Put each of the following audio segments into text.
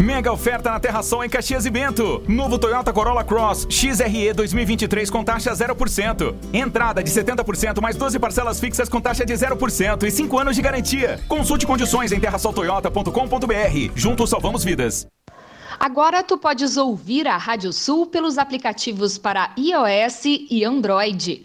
Mega oferta na Terra Sol em Caxias e Bento. Novo Toyota Corolla Cross XRE 2023 com taxa 0%. Entrada de 70% mais 12 parcelas fixas com taxa de 0% e 5 anos de garantia. Consulte condições em terrasoltoyota.com.br. Juntos salvamos vidas. Agora tu podes ouvir a Rádio Sul pelos aplicativos para iOS e Android.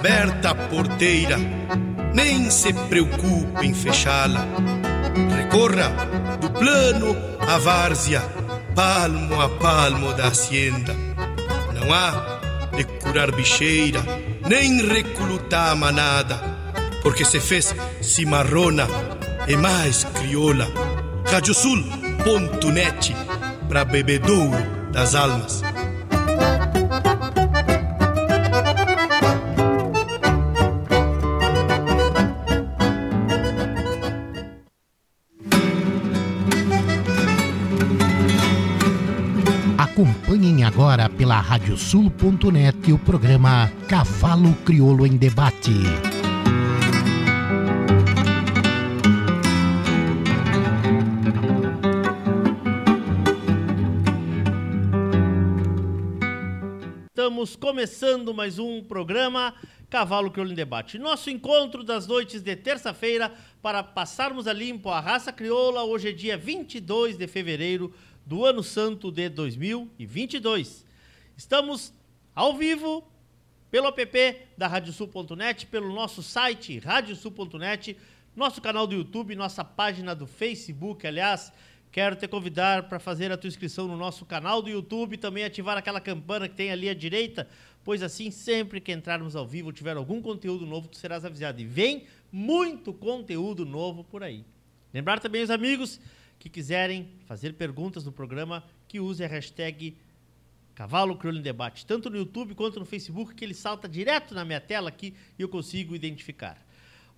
Aberta a porteira, nem se preocupe em fechá-la. Recorra do plano à várzea, palmo a palmo da hacienda. Não há de curar bicheira, nem reclutar manada, porque se fez cimarrona e mais crioula. Radiosul.net para bebedouro das almas. Agora pela radiosul.net o programa Cavalo Crioulo em Debate. Estamos começando mais um programa Cavalo Crioulo em Debate. Nosso encontro das noites de terça-feira para passarmos a limpo a raça crioula. Hoje é dia 22 de fevereiro do ano santo de 2022. Estamos ao vivo pelo app da radiosul.net, pelo nosso site radiosul.net, nosso canal do YouTube, nossa página do Facebook. Aliás, quero te convidar para fazer a tua inscrição no nosso canal do YouTube, também ativar aquela campana que tem ali à direita, pois assim sempre que entrarmos ao vivo, tiver algum conteúdo novo, tu serás avisado. E vem muito conteúdo novo por aí. Lembrar também os amigos que quiserem fazer perguntas no programa, que use a hashtag Cavalo Crioulo Debate, tanto no YouTube quanto no Facebook, que ele salta direto na minha tela aqui e eu consigo identificar.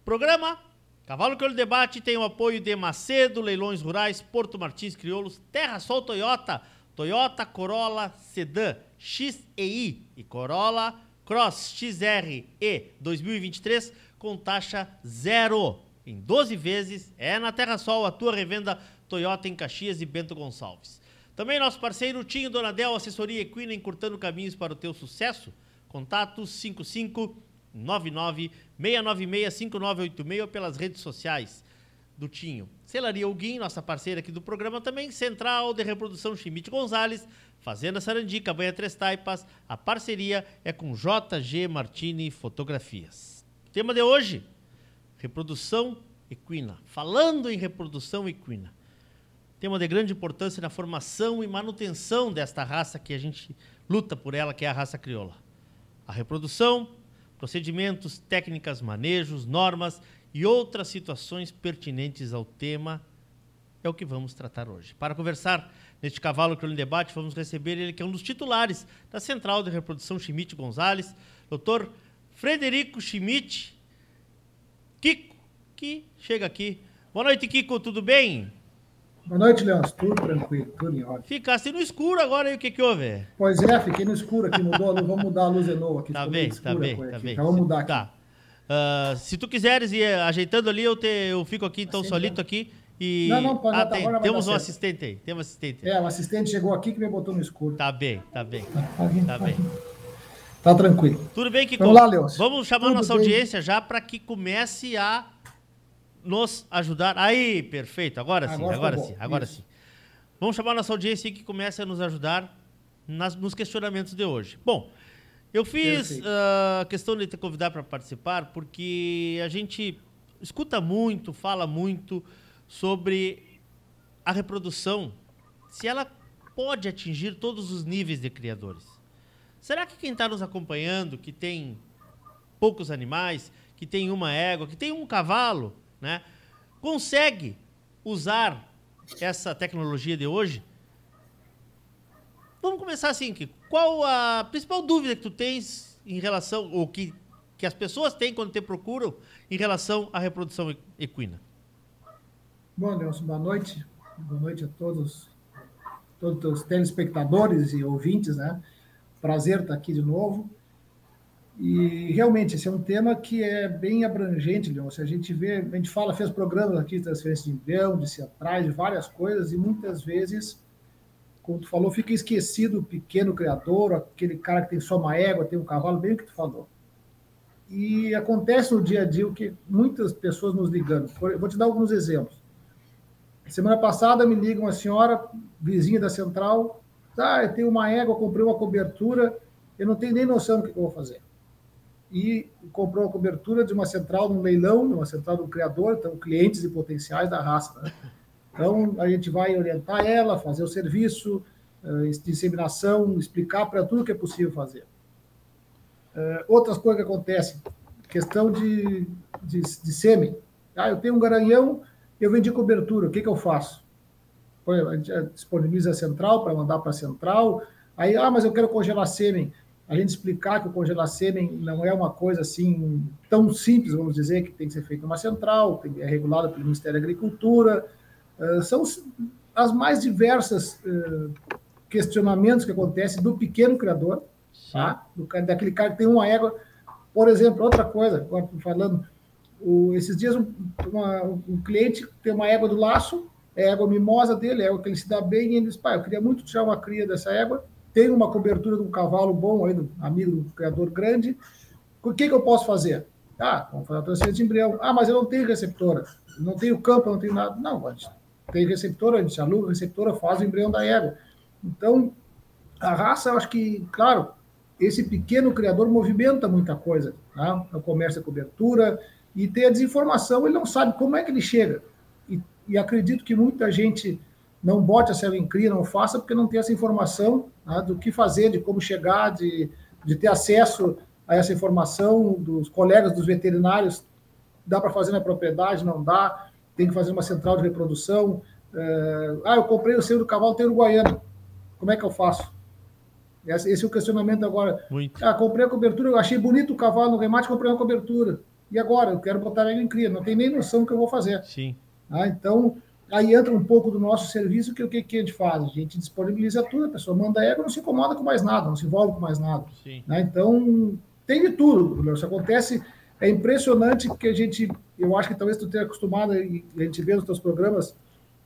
Programa Cavalo Crioulo Debate tem o apoio de Macedo, Leilões Rurais, Porto Martins Crioulos, Terra Sol Toyota, Toyota Corolla Sedan XEI e Corolla Cross XR E 2023 com taxa zero em 12 vezes. É na Terra Sol a tua revenda Toyota em Caxias e Bento Gonçalves. Também nosso parceiro Tinho Donadel, assessoria equina, encurtando caminhos para o teu sucesso. Contato 5599 696 5986 pelas redes sociais do Tinho. Celaria Alguim, nossa parceira aqui do programa também, Central de Reprodução Chimite Gonzalez, Fazenda Sarandica, Banha Três Taipas. A parceria é com JG Martini Fotografias. tema de hoje, reprodução equina. Falando em reprodução equina tema de grande importância na formação e manutenção desta raça que a gente luta por ela, que é a raça crioula. A reprodução, procedimentos, técnicas, manejos, normas e outras situações pertinentes ao tema é o que vamos tratar hoje. Para conversar neste cavalo crioulo em debate, vamos receber ele que é um dos titulares da Central de Reprodução Schmidt Gonzalez, Dr. Frederico Schmidt, Kiko, que chega aqui. Boa noite, Kiko, tudo bem? Boa noite, Leôncio. Tudo tranquilo, tudo em ordem. Ficasse no escuro agora e o que que houve? Pois é, fiquei no escuro aqui, mudou a luz, vamos mudar a luz de novo aqui. Tá bem, tá bem, tá bem. Então, vamos mudar aqui. Tá. Uh, se tu quiseres ir ajeitando ali, eu, te, eu fico aqui então assim, solito aqui. E... Não, não, pode ah, tá, tem, agora Temos um assistente aí, tem um assistente. É, o assistente chegou aqui que me botou no escuro. Tá bem, tá bem. Tá, tá, tá bem. Tá tranquilo. Tudo bem, que Vamos lá, Leôncio. Vamos chamar Tudo nossa bem. audiência já para que comece a nos ajudar. Aí, perfeito. Agora sim, Agora ficou sim, agora Isso. sim. Vamos chamar nossa audiência que comece a nos ajudar nas- nos questionamentos de hoje. Bom, eu fiz Perfeito. ah, questão de te convidar para participar porque a gente escuta muito, fala muito sobre a reprodução, se ela pode atingir todos os níveis de criadores. Será que quem está nos acompanhando, que tem poucos animais, que tem uma égua, que tem um cavalo, né, consegue usar essa tecnologia de hoje? Vamos começar assim, Kiko. Qual a principal dúvida que tu tens em relação, ou que, que as pessoas têm quando te procuram em relação à reprodução equina? Bom, Leôncio, boa noite. Boa noite a todos, todos os telespectadores e ouvintes, né? Prazer estar aqui de novo. E realmente esse é um tema que é bem abrangente, Leôncio. A gente vê, a gente fala, fez programas aqui de transferência de embrião, de centrais, de várias coisas, e muitas vezes, como tu falou, fica esquecido o pequeno criador, aquele cara que tem só uma égua, tem um cavalo, bem o que tu falou. E acontece no dia a dia o que muitas pessoas nos ligando. Vou te dar alguns exemplos. Semana passada me liga uma senhora, vizinha da central, ah, eu tenho uma égua, comprei uma cobertura, eu não tenho nem noção do que eu vou fazer. E comprou uma cobertura de uma central, num leilão, uma central do criador, então clientes e potenciais da raça. né? Então a gente vai orientar ela, fazer o serviço, eh, de inseminação, explicar para tudo que é possível fazer. Eh, outras coisas que acontecem, questão de, de, de sêmen. Ah, eu tenho um garanhão, eu vendi cobertura, o que, que eu faço? a gente disponibiliza a central para mandar para a central. Aí, ah, mas eu quero congelar sêmen. A gente explicar que o congelar sêmen não é uma coisa assim tão simples, vamos dizer, que tem que ser feito numa central, é regulada pelo Ministério da Agricultura. Uh, são as mais diversas uh, questionamentos que acontecem do pequeno criador, tá? do, daquele cara que tem uma égua. Por exemplo, outra coisa, agora falando, o, esses dias um, uma, um cliente tem uma égua do laço, é a égua mimosa dele, é égua que ele se dá bem, e ele diz, pai, eu queria muito tirar uma cria dessa égua, tem uma cobertura de um cavalo bom aí, amigo do criador grande, o que, que eu posso fazer? Ah, vamos fazer a transferência de embrião. Ah, mas eu não tenho receptora, não tenho campo, não tenho nada. Não, a gente tem receptora, a gente aluga a receptora, faz o embrião da égua. Então, a raça, eu acho que, claro, esse pequeno criador movimenta muita coisa, né? no comércio cobertura, e tem a desinformação, ele não sabe como é que ele chega. E, e acredito que muita gente não bote a célula em cria, não faça, porque não tem essa informação né, do que fazer, de como chegar, de, de ter acesso a essa informação dos colegas dos veterinários. Dá para fazer na propriedade, não dá, tem que fazer uma central de reprodução. É, ah, eu comprei o selo do cavalo, tem Uruguaiano. Como é que eu faço? Esse é o questionamento agora. Muito. Ah, comprei a cobertura, achei bonito o cavalo no remate, comprei uma cobertura. E agora? Eu quero botar ele em cria, não tem nem noção do que eu vou fazer. Sim. Ah, então, aí entra um pouco do nosso serviço, que o que, que a gente faz? A gente disponibiliza tudo, a pessoa manda ego, não se incomoda com mais nada, não se envolve com mais nada. Sim. Ah, então, tem de tudo, Isso acontece, é impressionante que a gente, eu acho que talvez tu tenha acostumado, e a gente vê nos teus programas,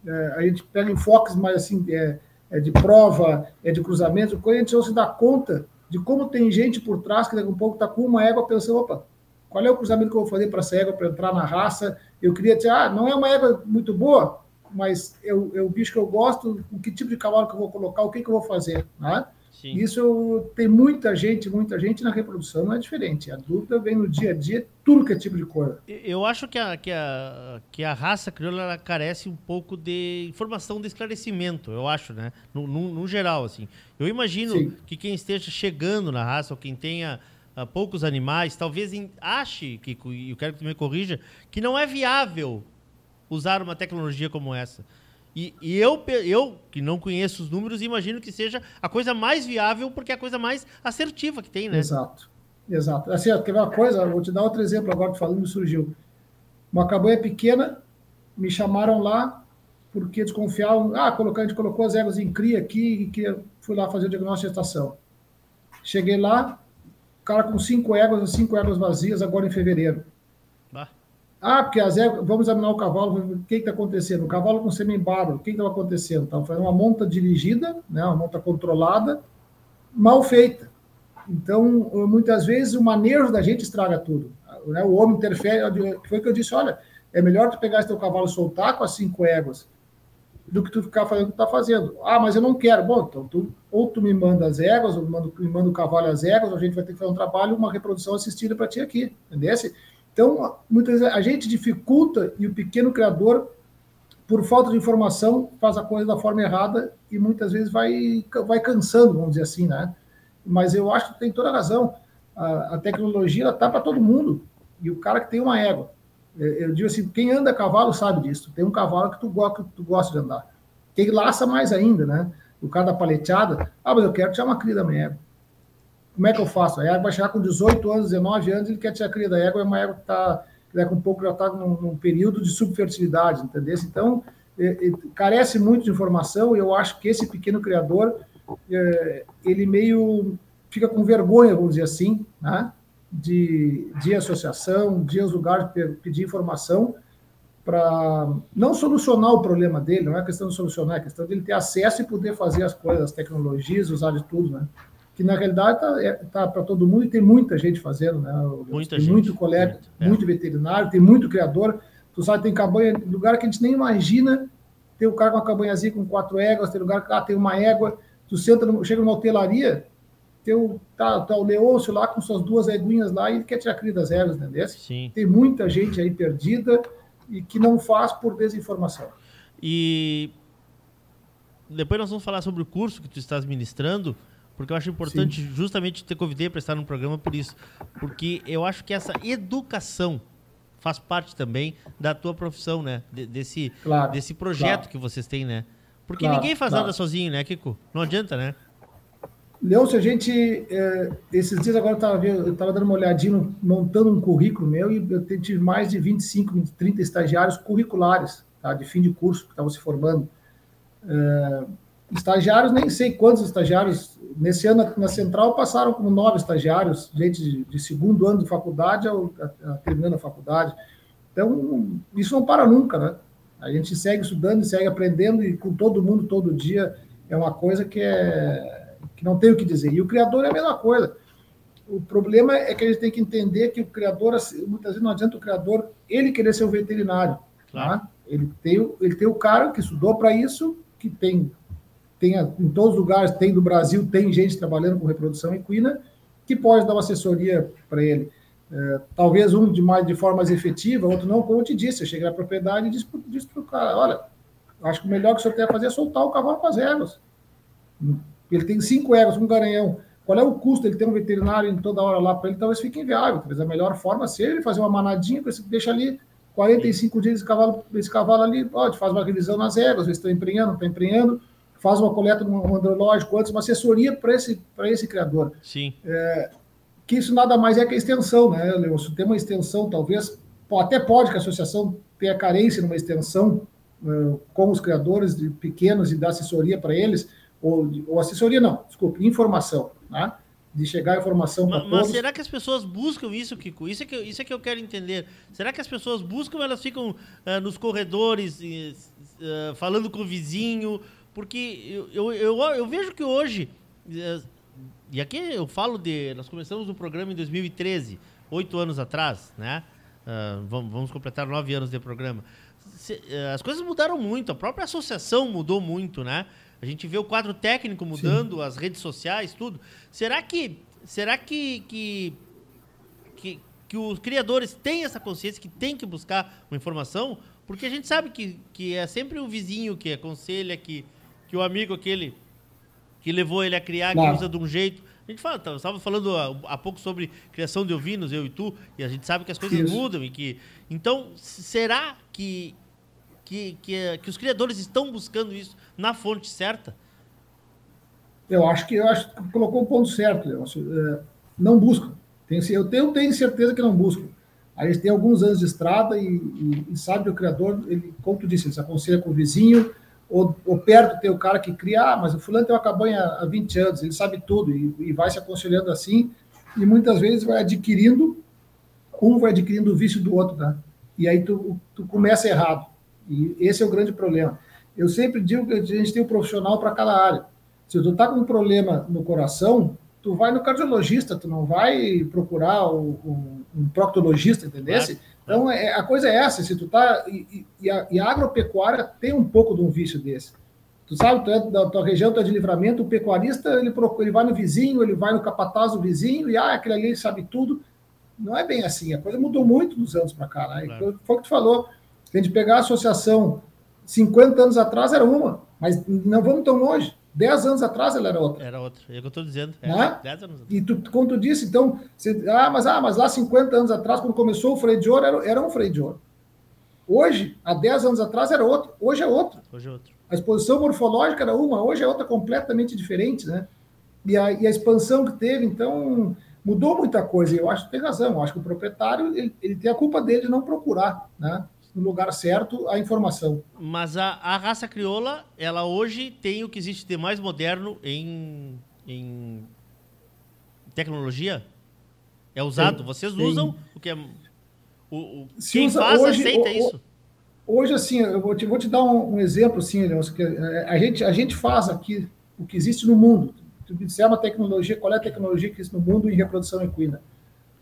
é, a gente pega enfoques mais assim, é, é de prova, é de cruzamento, quando a gente não se dá conta de como tem gente por trás que daqui a um pouco está com uma égua pensando, opa, qual é o cruzamento que eu vou fazer para essa égua para entrar na raça? Eu queria dizer, ah, não é uma égua muito boa, mas é o, é bicho que eu gosto, o que tipo de cavalo que eu vou colocar, o que, que eu vou fazer, né? Sim. Isso tem muita gente, muita gente na reprodução não é diferente. A dúvida vem no dia a dia, tudo que é tipo de coisa. Eu acho que a, que a, que a raça crioula carece um pouco de informação de esclarecimento, eu acho, né? No, no, no geral, assim. Eu imagino Sim. que quem esteja chegando na raça, ou quem tenha uh, poucos animais, talvez em, ache, que, e eu quero que tu me corrija, que não é viável usar uma tecnologia como essa. E, e, eu, eu, que não conheço os números, imagino que seja a coisa mais viável, porque é a coisa mais assertiva que tem, né? Exato. Exato. Assim, ver uma coisa? Vou te dar outro exemplo agora que falando surgiu. Uma cabanha pequena, me chamaram lá porque desconfiavam. Ah, colocar, a gente colocou as éguas em cria aqui e que fui lá fazer o diagnóstico de estação. Cheguei lá, cara com cinco éguas, cinco éguas vazias agora em fevereiro. Ah, porque as éguas, vamos examinar o cavalo, o que está acontecendo? O cavalo com semi-embaro, o que estava acontecendo? Estava fazendo uma monta dirigida, né, uma monta controlada, mal feita. Então, muitas vezes, o manejo da gente estraga tudo. Né? O homem interfere, foi o que eu disse, olha, é melhor tu pegar esse teu cavalo e soltar com as cinco éguas, do que tu ficar fazendo o que está fazendo. Ah, mas eu não quero. Bom, então tu, ou tu me manda as éguas, ou me manda, me manda o cavalo as éguas, ou a gente vai ter que fazer um trabalho, uma reprodução assistida para ti aqui, entendeu? Então, muitas vezes a gente dificulta e o pequeno criador, por falta de informação, faz a coisa da forma errada e muitas vezes vai, vai cansando, vamos dizer assim, né? Mas eu acho que tem toda a razão. A, a tecnologia está para todo mundo. E o cara que tem uma égua, eu digo assim, quem anda a cavalo sabe disso. Tem um cavalo que tu, que tu gosta de andar. Quem laça mais ainda, né? O cara da paleteada, ah, mas eu quero tirar uma cria da minha égua. Como é que eu faço? A égua vai chegar com 18 anos, 19 anos, ele quer tirar a cria da égua, é uma égua que está, daqui a um pouco já está num, num, período de subfertilidade, entendeu? Então, é, é, carece muito de informação e eu acho que esse pequeno criador, é, ele meio fica com vergonha, vamos dizer assim, né? De, de associação, de aos lugares pedir informação para não solucionar o problema dele, não é questão de solucionar, é questão de ele ter acesso e poder fazer as coisas, as tecnologias, usar de tudo, né? Que na realidade está é, tá para todo mundo e tem muita gente fazendo, né? Muita tem gente. muito colega, muito, é. muito veterinário, tem muito criador. Tu sabe, tem cabanha, lugar que a gente nem imagina, tem o um cara com uma cabanhazinha com quatro éguas, tem lugar que ah, tem uma égua, tu senta, chega numa hotelaria, teu, tá, tá o Leôncio lá com suas duas eguinhas lá e quer tirar a cria das éguas, entendeu? Sim. Tem muita gente aí perdida e que não faz por desinformação. E depois nós vamos falar sobre o curso que tu estás ministrando, porque eu acho importante Sim. justamente ter convidei para estar no programa por isso, porque eu acho que essa educação faz parte também da tua profissão, né? De, desse, claro, desse projeto claro. que vocês têm, né? Porque Claro, ninguém faz nada sozinho, né, Kiko? Não adianta, né? Leôncio, a gente, é, esses dias agora eu estava dando uma olhadinha, montando um currículo meu, e eu tive mais de 25, 30 estagiários curriculares, tá, de fim de curso, que estavam se formando. É, estagiários, nem sei quantos estagiários, nesse ano na Central passaram como nove estagiários, gente de, de segundo ano de faculdade ao, a- a- terminando a faculdade. Então, isso não para nunca, né? A gente segue estudando, segue aprendendo, e com todo mundo, todo dia, é uma coisa que é que não tem o que dizer. E o criador é a mesma coisa. O problema é que a gente tem que entender que o criador, muitas vezes não adianta o criador ele querer ser o veterinário. Claro. Tá? Ele, tem, o- ele tem o cara que estudou para isso, que tem, tem em todos os lugares, tem do Brasil, tem gente trabalhando com reprodução equina, que pode dar uma assessoria para ele. É, talvez um de, mais, de forma mais efetiva, outro não, como eu te disse, eu cheguei na propriedade e disse para o cara, olha, acho que o melhor que o senhor tem a fazer é soltar o cavalo com as éguas. Ele tem cinco éguas, um garanhão. Qual é o custo ele ter um veterinário em toda hora lá para ele? Talvez fique inviável. Talvez a melhor forma seja ele fazer uma manadinha, deixa ali 45 dias esse cavalo, esse cavalo ali, pode, faz uma revisão nas éguas, vê se estão emprenhando, não estão emprenhando, faz uma coleta no um andrológico antes, uma assessoria para esse, esse criador. Sim. Que isso nada mais é que a extensão, né, Leôncio? Tem uma extensão, talvez, até pode que a associação tenha carência numa extensão eh, com os criadores de pequenos e dar assessoria para eles, ou, ou assessoria não, desculpe, informação, né? de chegar a informação para Ma- Mas, todos. será que as pessoas buscam isso, Kiko? Isso é que, eu- isso é que eu quero entender. Será que as pessoas buscam, elas ficam ah, nos corredores ah, falando com o vizinho? Porque eu, eu, eu, eu vejo que hoje, eh, e aqui eu falo de. Nós começamos o programa em 2013, oito anos atrás, né? Ah, vamos, vamos completar nove anos de programa. Se- eh, as coisas mudaram muito, a própria associação mudou muito, né? A gente vê o quadro técnico mudando, as redes sociais, tudo. Será que, será que, que, que, que os criadores têm essa consciência que tem que buscar uma informação? Porque a gente sabe que, que é sempre o vizinho que aconselha, que, que o amigo aquele que levou ele a criar, que Claro. usa de um jeito. A gente fala, tá, estava falando há, pouco sobre criação de ovinos, eu e tu, e a gente sabe que as coisas Isso. mudam e que. Então, será que, que, que, que os criadores estão buscando isso na fonte certa? Eu acho que eu acho que colocou o ponto certo, Leôncio. É, não. Tenho, eu tenho, tenho certeza que não buscam. A gente tem alguns anos de estrada e, e- e sabe o criador, ele, como tu disse, ele se aconselha com o vizinho, ou, ou perto tem o cara que cria, ah, mas o fulano tem uma cabanha há 20 anos, ele sabe tudo, e, e vai se aconselhando assim, e muitas vezes vai adquirindo, um vai adquirindo o vício do outro, né? E aí tu, tu começa errado. E esse é o grande problema. Eu sempre digo que a gente tem um profissional para cada área. Se tu tá com um problema no coração, tu vai no cardiologista, tu não vai procurar o- o- um proctologista, entendeu? Claro. Então, é, a coisa é essa, se tu tá... E, e- a, e a agropecuária tem um pouco de um vício desse. Tu sabe, tu é da tua região, tu é de livramento, o pecuarista, ele, procura, ele vai no vizinho, ele vai no capataz do vizinho, e ah, aquele ali sabe tudo. Não é bem assim, a coisa mudou muito dos anos para cá. Né? Claro. Foi o que tu falou. Se a gente pegar a associação 50 anos atrás era uma, mas não vamos tão longe. 10 anos atrás ela era outra. Era outra. É o que eu estou dizendo. É, Né? 10 anos atrás. E tu, como tu disse, então, você- ah, mas, ah, mas lá 50 anos atrás, quando começou o freio de ouro, era, era um freio de ouro. Hoje, há 10 anos atrás, era outro. Hoje é outro. Hoje é outro. A exposição morfológica era uma, hoje é outra completamente diferente, né? E a, e a expansão que teve, então, mudou muita coisa. E eu acho que tem razão. Eu acho que o proprietário, ele, ele tem a culpa dele de não procurar, né? No lugar certo, a informação. Mas a, a raça crioula, ela hoje tem o que existe de mais moderno em, em tecnologia. É usado. Tem, Vocês tem. usam o que é. O, o- Se quem usa faz hoje, aceita o- isso. Hoje, assim, eu vou te, vou te dar um, um exemplo, assim, Leôncio, que é, a gente, a gente faz aqui o que existe no mundo. Tu me disser uma tecnologia, qual é a tecnologia que existe no mundo em reprodução equina?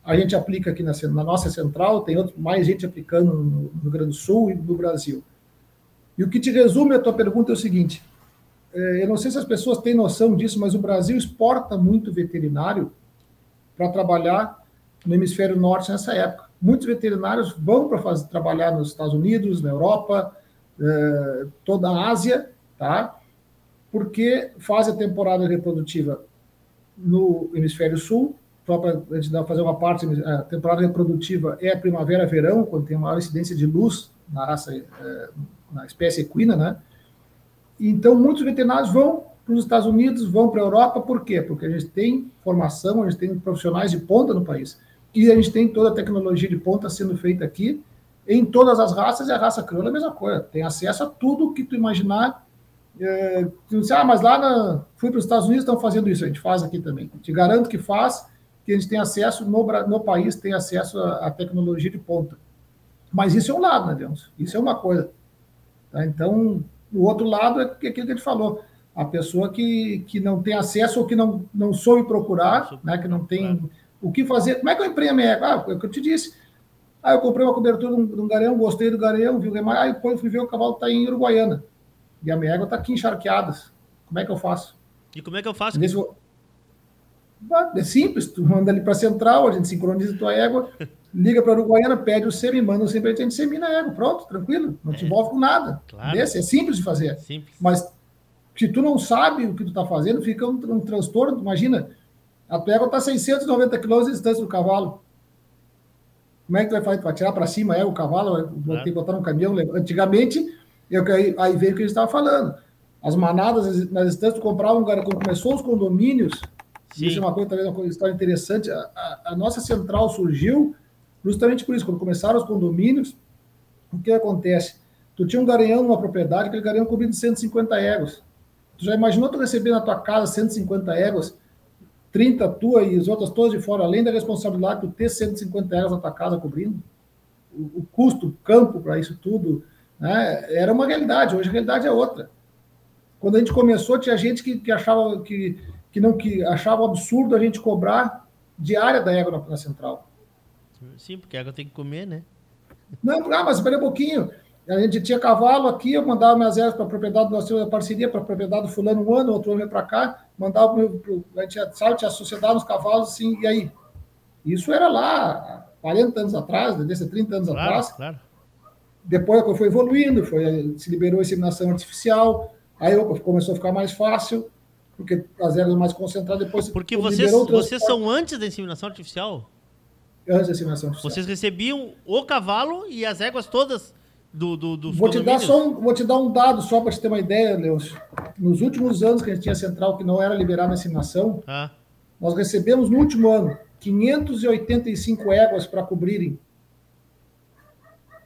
A gente aplica aqui na, na nossa central, tem outro, mais gente aplicando no, no Grande Sul e no Brasil. E o que te resume a tua pergunta é o seguinte: é, eu não sei se as pessoas têm noção disso, mas o Brasil exporta muito veterinário para trabalhar no hemisfério norte nessa época. Muitos veterinários vão para trabalhar nos Estados Unidos, na Europa, eh, toda a Ásia, tá? Porque faz a temporada reprodutiva no hemisfério sul, só para a gente fazer uma parte, a temporada reprodutiva é primavera-verão, quando tem maior incidência de luz na raça, eh, na espécie equina, né? Então, muitos veterinários vão para os Estados Unidos, vão para a Europa, por quê? Porque a gente tem formação, a gente tem profissionais de ponta no país. E a gente tem toda a tecnologia de ponta sendo feita aqui, em todas as raças, e a raça crioula é a mesma coisa. Tem acesso a tudo que tu imaginar. É, tu diz, ah, mas lá na, fui para os Estados Unidos, estão fazendo isso, a gente faz aqui também. Te garanto que faz, que a gente tem acesso, no, no país tem acesso à, tecnologia de ponta. Mas isso é um lado, né, Deus? Isso é uma coisa. Tá? Então, o outro lado é aquilo que a gente falou. A pessoa que, que não tem acesso ou que não, não soube procurar, né, que não tem o que fazer. Como é que eu emprego a minha égua? Ah, é o que eu te disse. Ah, eu comprei uma cobertura de um, gareão, gostei do gareão, vi o remar, aí depois fui ver o cavalo está em Uruguaiana. E a minha égua está aqui encharqueadas. Como é que eu faço? E como é que eu faço? É simples, tu manda ali para a central, a gente sincroniza a tua égua, liga para a Uruguaiana, pede o semi, manda o semi, a gente semina a égua, pronto, tranquilo, não te é. envolve com nada. Claro. Esse é simples de fazer. Simples. Mas se tu não sabe o que tu está fazendo, fica um, um transtorno, imagina, a tua égua está a 690 km de distância do cavalo. Como é que tu vai fazer? Tu vai tirar para cima é o cavalo, vai ter que botar no caminhão. Antigamente, eu, aí, aí veio o que a gente estava falando. As manadas nas distâncias, tu comprava um quando começou os condomínios, Sim. isso é uma coisa, talvez uma história interessante. A, a, a, nossa central surgiu justamente por isso. Quando começaram os condomínios, o que acontece? Tu tinha um garanhão numa propriedade, aquele garanhão cobrindo de 150 éguas. Tu já imaginou tu receber na tua casa 150 éguas? 30 tua e as outras todas de fora, além da responsabilidade de ter 150 euros na tua casa cobrindo, o, o custo, o campo para isso tudo, né, era uma realidade, hoje a realidade é outra. Quando a gente começou, tinha gente que, que achava que, que não que achava absurdo a gente cobrar diária da égua na, na central. Sim, porque a égua tem que comer, né? Não, ah, mas espera um pouquinho. A gente tinha cavalo aqui, eu mandava minhas ervas para a propriedade, nós tínhamos parceria para a propriedade do fulano um ano, outro ano para cá, mandava pro, a gente sabe, tinha sociedade nos cavalos, assim, e aí? Isso era lá, 40 anos atrás, desde 30 anos claro, atrás. Claro. Depois foi evoluindo, foi, se liberou a inseminação artificial, aí começou a ficar mais fácil, porque as ervas mais concentradas, depois... Porque vocês, vocês são antes da inseminação artificial? Antes da inseminação artificial. Vocês recebiam o cavalo e as éguas todas do, do, do vou te dar só um, vou te dar um dado só para te ter uma ideia, Leôncio. Nos últimos anos que a gente tinha central que não era liberada a inseminação, ah. nós recebemos no último ano 585 éguas para cobrirem.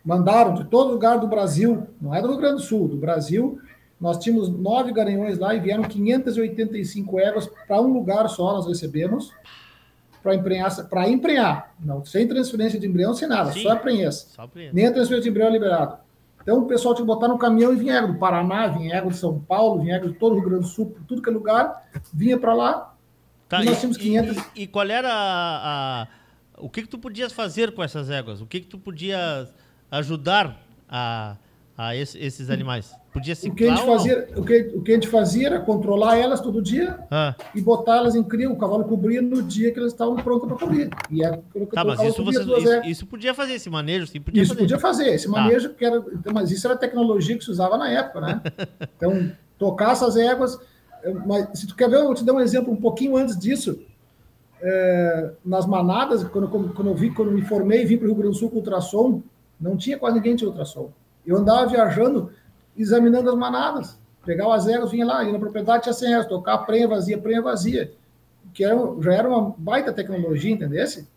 Mandaram de todo lugar do Brasil, não é do Rio Grande do Sul, do Brasil. Nós tínhamos nove garanhões lá e vieram 585 éguas para um lugar só, nós recebemos para emprenhar, para emprenhar, não, sem transferência de embrião, sem nada, Sim, só prenhessa. Nem a transferência de embrião é liberada. Então o pessoal tinha que botar no caminhão e vinha égua do Paraná, vinha égua de São Paulo, vinha de todo o Rio Grande do Sul, tudo que é lugar, vinha para lá. Tá, e nós tínhamos 500. E, e, qual era a, a, o que que tu podias fazer com essas éguas? O que que tu podias ajudar a, a esses animais? Podia o que a gente fazia, o que, o que a gente fazia era controlar elas todo dia ah. e botar elas em cria, o cavalo cobria no dia que elas estavam prontas para cobrir. E é, tá, mas isso, isso, isso, podia fazer, esse manejo, sim, podia Isso fazer. podia fazer, esse tá. manejo, que era, mas isso era a tecnologia que se usava na época, né? Então, tocar essas éguas. Mas se tu quer ver, eu vou te dar um exemplo um pouquinho antes disso. É, nas manadas, quando, quando eu vi, quando me formei e vim para o Rio Grande do Sul com ultrassom, não tinha quase ninguém de ultrassom. Eu andava viajando examinando as manadas. Pegava as éguas, vinha lá, ia na propriedade, tinha 100 éguas, tocar prenha vazia, prenha vazia. Que era, já era uma baita tecnologia, entendesse?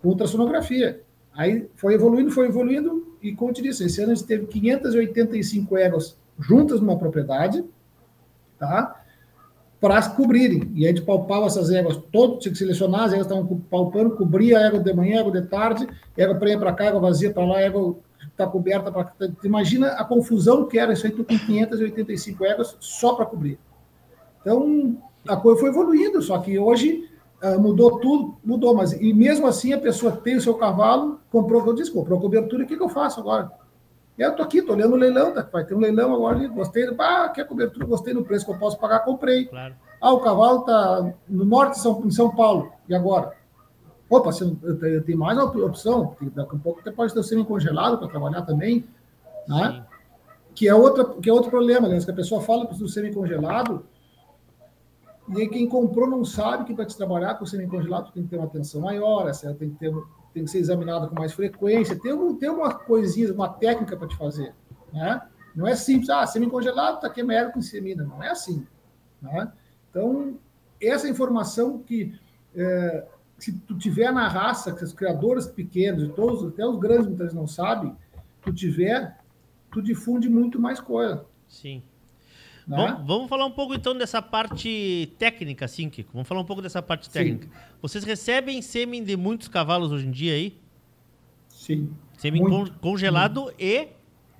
Com ultrassonografia. Aí foi evoluindo, foi evoluindo, e como eu te disse, esse ano a gente teve 585 éguas juntas numa propriedade, tá? Para cobrirem. E a gente palpava essas éguas, todo, tinha que selecionar, as éguas estavam palpando, cobria a égua de manhã, égua de tarde, égua prenha para cá, égua vazia para lá, égua está coberta. Pra, imagina a confusão que era isso aí, tu com 585 éguas só para cobrir. Então, a coisa foi evoluindo, só que hoje uh, mudou tudo, mudou, mas e mesmo assim a pessoa tem o seu cavalo, comprou, eu disse, comprou cobertura, o que, que eu faço agora? Eu tô aqui, tô olhando o leilão, tá, vai ter um leilão agora, gostei, ah, quer cobertura, gostei no preço que eu posso pagar, comprei. Claro. Ah, o cavalo tá no norte de São, em São Paulo, e agora? Opa, eu tenho mais uma opção, daqui a pouco até pode ter semi-congelado para trabalhar também, né? Que é, outra, que é outro problema, né? que a pessoa fala do semi-congelado, e aí quem comprou não sabe que para te trabalhar com semi-congelado tem que ter uma atenção maior, essa tem que, ter, tem que ser examinada com mais frequência, tem, um, tem uma coisinha, uma técnica para te fazer, né? Não é simples, ah, semi-congelado, tá aqui égua com semina. Não é assim. Né? Então, essa informação que é, se tu tiver na raça, que os criadores pequenos, e todos, até os grandes muitas vezes não sabem, tu tiver, tu difunde muito mais coisa. Sim. Né? Vamos, vamos, falar um pouco então dessa parte técnica, assim, Kiko. Vamos falar um pouco dessa parte técnica. Sim. Vocês recebem sêmen de muitos cavalos hoje em dia aí? Sim. Sêmen con congelado muito. e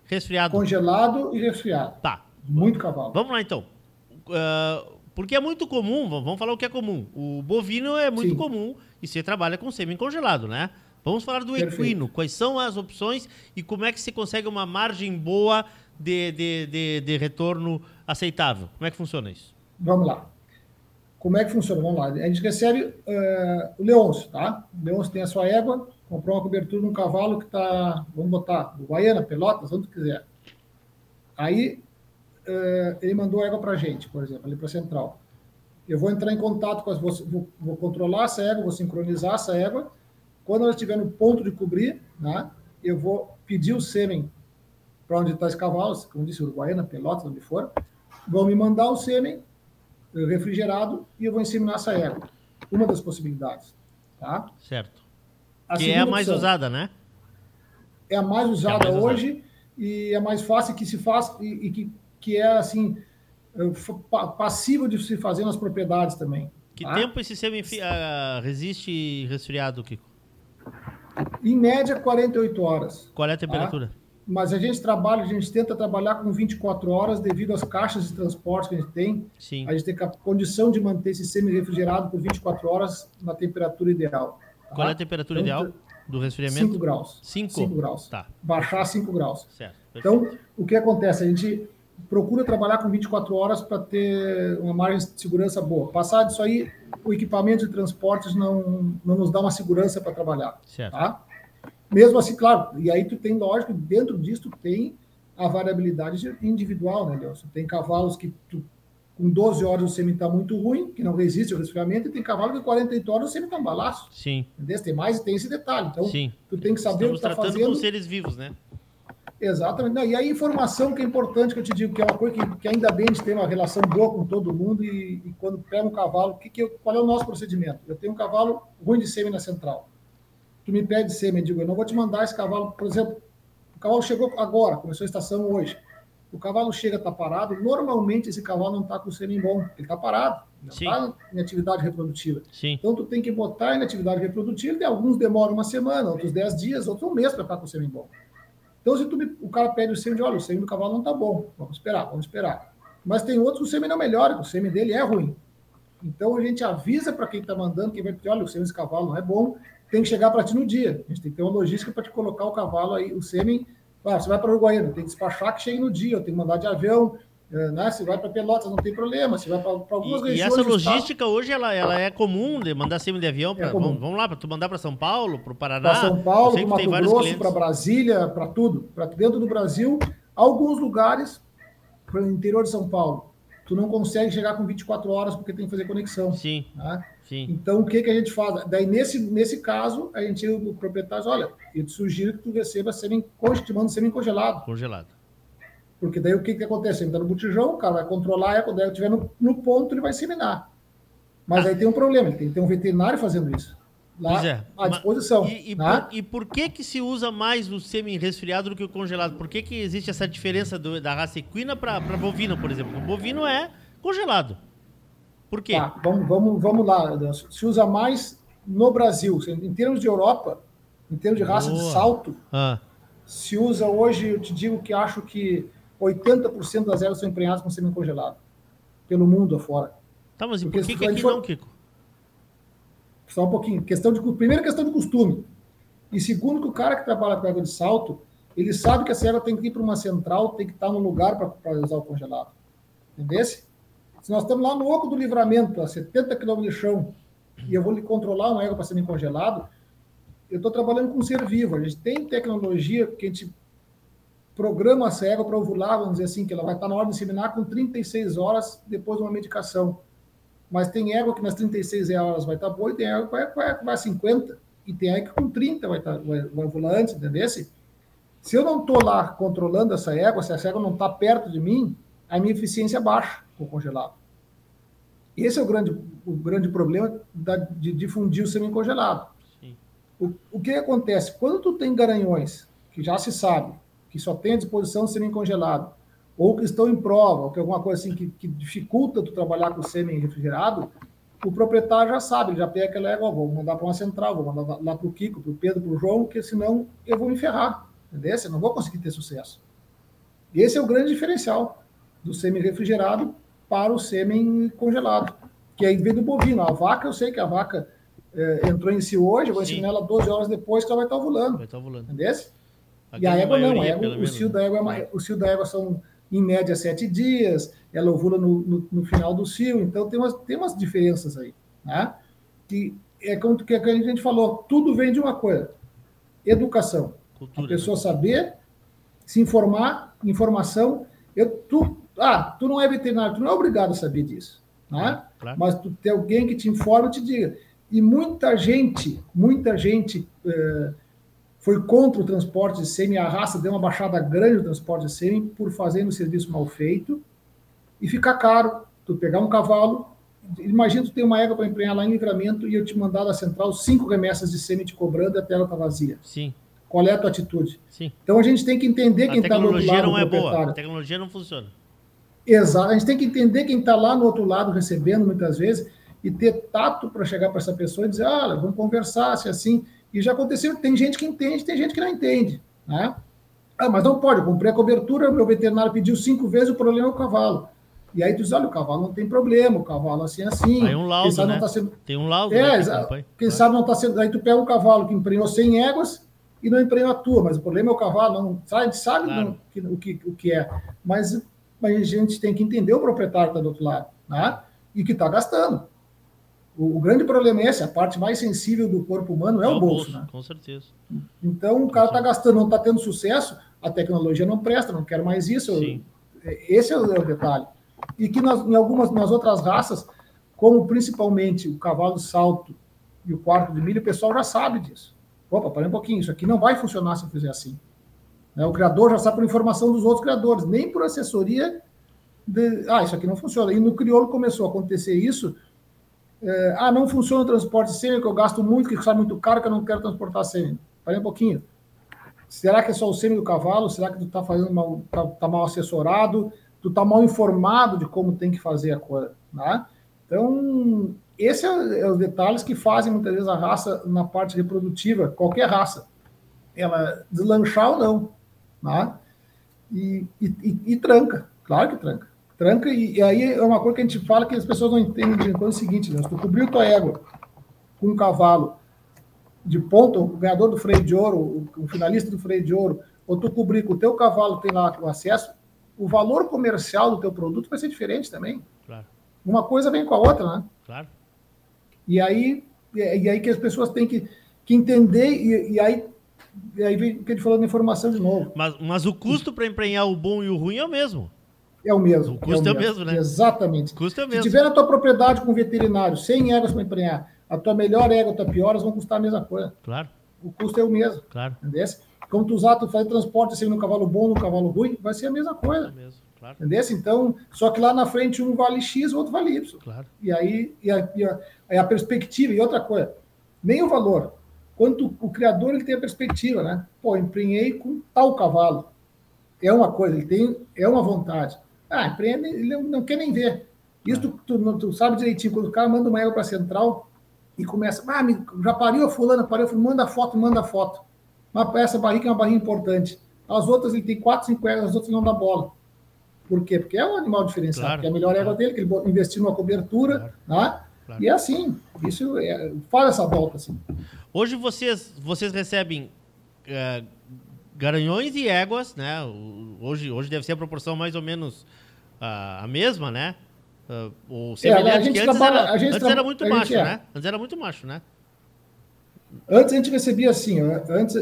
resfriado. Congelado e resfriado. Tá. Muito cavalo. Vamos lá então. Uh, porque é muito comum, vamos falar o que é comum. O bovino é muito Sim. comum e você trabalha com sêmen congelado, né? Vamos falar do Perfeito. equino. Quais são as opções e como é que se consegue uma margem boa de, de, de, de retorno aceitável? Como é que funciona isso? Vamos lá. Como é que funciona? Vamos lá. A gente recebe uh, o Leôncio, tá? O Leôncio tem a sua égua, comprou uma cobertura num cavalo que está, vamos botar, Guaiana, Pelotas, onde quiser. Aí uh, ele mandou égua para a gente, por exemplo, ali para a central. Eu vou entrar em contato com as, vou, vou, vou, controlar essa égua, vou sincronizar essa égua. Quando ela estiver no ponto de cobrir, né, eu vou pedir o sêmen para onde está esse cavalo, como disse, Uruguaiana, Pelotas, onde for, vão me mandar o sêmen refrigerado e eu vou inseminar essa égua. Uma das possibilidades. Tá? Certo. A que é a mais opção, usada, né? É a mais usada é a mais hoje usada. e é mais fácil que se faz e, e que, que é assim passivo de se fazer nas propriedades também. Que tá? tempo esse sêmen uh, resiste resfriado, Kiko? Em média, 48 horas. Qual é a temperatura? Tá? mas a gente trabalha, a gente tenta trabalhar com 24 horas devido às caixas de transporte que a gente tem. Sim. A gente tem a condição de manter esse semi-refrigerado por 24 horas na temperatura ideal. Tá? Qual é a temperatura então, ideal do resfriamento? 5 graus. 5? 5 graus. Tá. Baixar 5 graus. Certo. Então, o que acontece? A gente procura trabalhar com 24 horas para ter uma margem de segurança boa. Passar disso aí, o equipamento de transportes não, não nos dá uma segurança para trabalhar. Certo. Tá? Mesmo assim, claro, e aí tu tem, lógico, dentro disso tu tem a variabilidade individual, né, Nelson? Tem cavalos que tu, com 12 horas o semi está muito ruim, que não resiste ao resfriamento, e tem cavalo que com 48 horas o semi está um balaço. Sim. Entendeu? Tem mais e tem esse detalhe. Então, Sim. tu tem que saber Estamos o que está fazendo. com seres vivos, né? Exatamente. Não, e a informação que é importante, que eu te digo, que é uma coisa que, que ainda bem a gente tem uma relação boa com todo mundo, e, e quando pega um cavalo, que que eu, qual é o nosso procedimento? Eu tenho um cavalo ruim de semi na central tu me pede sêmen, digo, eu não vou te mandar esse cavalo, por exemplo, o cavalo chegou agora, começou a estação hoje. O cavalo chega, está parado, normalmente esse cavalo não está com sêmen bom, ele está parado, está em atividade reprodutiva. Sim. Então tu tem que botar em atividade reprodutiva, e alguns demoram uma semana, outros dez dias, outros um mês para estar com sêmen bom. Então se tu o cara pede o sêmen olha, o sêmen do cavalo não está bom, vamos esperar, vamos esperar. Mas tem outros que o sêmen não melhora, o sêmen dele é ruim. Então a gente avisa para quem está mandando, quem vai pedir, olha, o sêmen desse cavalo não é bom, tem que chegar para ti no dia. A gente tem que ter uma logística para te colocar o cavalo aí, o sêmen. Ah, você vai para Uruguaiana, tem que despachar que chegue no dia, eu tenho que mandar de avião. Eh, né? Se vai para Pelotas, não tem problema. Se vai para algumas e, regiões. E essa logística estado, hoje ela, ela é comum de mandar sêmen de avião. Pra, é vamos, vamos, lá, para tu mandar para São Paulo, para o Paraná. Para São Paulo, para Mato Grosso, para Brasília, para tudo. Para dentro do Brasil, alguns lugares, para o interior de São Paulo, tu não consegue chegar com 24 horas porque tem que fazer conexão. Sim. Né? sim. Então, o que, que a gente faz? Daí, nesse, nesse caso, a gente, o proprietário, olha, eu te sugiro que tu receba semi, te mando semi congelado. Porque daí o que, que acontece? Ele está no botijão, o cara vai controlar, quando ele estiver no, no ponto, ele vai seminar. Mas ah. aí tem um problema, ele tem que ter um veterinário fazendo isso lá é, à disposição. E, e, né? por, e, por, que que se usa mais o semi-resfriado do que o congelado? Por que, que existe essa diferença do, da raça equina para bovina, por exemplo? O bovino é congelado. Por quê? Tá, vamos, vamos, vamos lá. Se usa mais no Brasil, em termos de Europa, em termos de raça Boa. de salto, ah. se usa hoje, eu te digo que acho que 80% das ervas são emprenhadas com semi-congelado, pelo mundo afora. Tá, mas e por que, que aqui for... não, Kiko? Só um pouquinho. Questão de, primeira questão de costume. E segundo, que o cara que trabalha com água de salto, ele sabe que a serra tem que ir para uma central, tem que estar no lugar para usar o congelado. Entendesse? Se nós estamos lá no oco do livramento, a 70 km de chão, e eu vou lhe controlar uma égua para ser congelado, eu estou trabalhando com ser vivo. A gente tem tecnologia que a gente programa essa égua para ovular, vamos dizer assim, que ela vai estar na hora de inseminar com 36 horas depois de uma medicação. Mas tem égua que nas 36 horas vai estar boa e tem égua que vai, vai, vai 50. E tem égua que com 30 vai, estar, vai, vai volar antes, entendeu? Se eu não estou lá controlando essa égua, se essa égua não está perto de mim, a minha eficiência baixa com o congelado. Esse é o grande, o grande problema da, de difundir o semi-congelado. O, o que acontece? Quando tu tem garanhões, que já se sabe, que só tem à disposição semi-congelado, ou que estão em prova, ou que é alguma coisa assim que, que dificulta tu trabalhar com semi-refrigerado, o proprietário já sabe, ele já pega aquela égua, vou mandar para uma central, vou mandar lá para o Kiko, para o Pedro, para o João, porque senão eu vou me ferrar, entendeu? Eu não vou conseguir ter sucesso. Esse é o grande diferencial do semi-refrigerado para o sêmen congelado, que é em vez do bovino. A vaca, eu sei que a vaca é, entrou em si hoje, eu vou ensinar ela 12 horas depois que ela vai estar ovulando. Vai estar ovulando. Entendeu? E a égua não, a égua, o, cio da égua, é o cio da égua são, em média, sete dias, ela ovula no, no, no, final do cio, então tem umas, tem umas diferenças aí. Né? Que é como que a gente falou, tudo vem de uma coisa: educação. Cultura. A pessoa saber, se informar, informação. Eu, tu, ah, tu não é veterinário, tu não é obrigado a saber disso. Né? Claro. Mas tu tem alguém que te informa e te diga. E muita gente, muita gente eh, foi contra o transporte de sêmen, a raça deu uma baixada grande no transporte de sêmen por fazer um serviço mal feito e ficar caro. Tu pegar um cavalo, imagina tu ter uma égua para emprenhar lá em livramento e eu te mandar da central cinco remessas de sêmen te cobrando e a tela tá vazia. Sim. Qual é a tua atitude? Sim. Então a gente tem que entender quem está do outro lado. A tecnologia não é boa, a tecnologia não funciona. Exato. A gente tem que entender quem está lá no outro lado recebendo muitas vezes e ter tato para chegar para essa pessoa e dizer, ah, vamos conversar, se assim. E já aconteceu, tem gente que entende, tem gente que não entende. Né? Ah, mas não pode, eu comprei a cobertura, meu veterinário pediu cinco vezes, o problema é o cavalo. E aí tu diz, olha, o cavalo não tem problema, o cavalo assim assim. Tem um laudo, né? Tá sendo... Tem um laudo. É, né, quem sabe não está sendo... Aí tu pega um cavalo que emprenhou 100 éguas e não emprenhou a tua, mas o problema é o cavalo, não, gente sabe claro. não, que, o, que, o que é. Mas mas a gente tem que entender o proprietário que está do outro lado, né? E que está gastando. O, o, grande problema é esse, a parte mais sensível do corpo humano é, é o bolso, bolso, né? Com certeza. Então, o cara está gastando, não está tendo sucesso, a tecnologia não presta, não quero mais isso. Sim. Esse é o, é o detalhe. E que nas, em algumas nas outras raças, como principalmente o cavalo salto e o quarto de milho, o pessoal já sabe disso. Opa, para um pouquinho, isso aqui não vai funcionar se eu fizer assim. Né? O criador já sabe por informação dos outros criadores, nem por assessoria de, ah, isso aqui não funciona. E no crioulo começou a acontecer isso. É, ah, não funciona o transporte que eu gasto muito, que sai muito caro, que eu não quero transportar sêmen. Parei um pouquinho. Será que é só o sêmen do cavalo? Será que tu está fazendo mal, tá, tá, mal assessorado? Tu está mal informado de como tem que fazer a coisa, né? Então, esses é, é os detalhes que fazem muitas vezes a raça na parte reprodutiva, qualquer raça, ela deslanchar ou não. Né? E, e, e, tranca, claro que tranca. Tranca, e, e, aí é uma coisa que a gente fala que as pessoas não entendem quando é o seguinte, né? Se tu cobriu tua égua com um cavalo de ponta, o ganhador do freio de ouro, o, o finalista do freio de ouro, ou tu cobrir com o teu cavalo tem lá o acesso, o valor comercial do teu produto vai ser diferente também. Claro. Uma coisa vem com a outra, né? Claro. E aí, e aí que as pessoas têm que, que entender, e, e aí e aí vem o que ele falou da informação de novo. Mas, mas o custo para emprenhar o bom e o ruim é o mesmo. É o mesmo. O custo é o, é o mesmo, né? Exatamente. O custo é o mesmo. Se tiver na tua propriedade com veterinário 100 éguas para emprenhar, a tua melhor égua, a tua pior, elas vão custar a mesma coisa. Claro. O custo é o mesmo. Claro. Entendeu? Como tu usar, tu fazer transporte assim no cavalo bom, no cavalo ruim, vai ser a mesma coisa. É mesmo. Claro. Entendeu? Então, só que lá na frente um vale X, o outro vale Y. Claro. E aí e a, e a, a perspectiva, e outra coisa, nem o valor, quando o criador ele tem a perspectiva, né? Pô, emprenhei com tal cavalo. É uma coisa, ele tem, é uma vontade. Ah, empreende, ele não quer nem ver. Isso tu, tu, tu sabe direitinho, quando o cara manda uma égua para a central e começa, ah, já pariu a fulana, pariu, manda foto, manda foto. Mas essa barriga é uma barriga importante. As outras, ele tem quatro, cinco éguas, as outras não dá bola. Por quê? Porque é um animal diferenciado, claro, que é a melhor égua dele, que ele investiu numa cobertura, claro, né? Claro. E é assim, isso é, faz essa volta assim. Hoje vocês, vocês recebem uh, garanhões e éguas, né? Hoje, hoje deve ser a proporção mais ou menos uh, a mesma, né? Uh, o semelhante é, que antes, trabalha, era, antes era muito macho, é. né? Antes era muito macho, né? Antes a gente recebia assim, antes,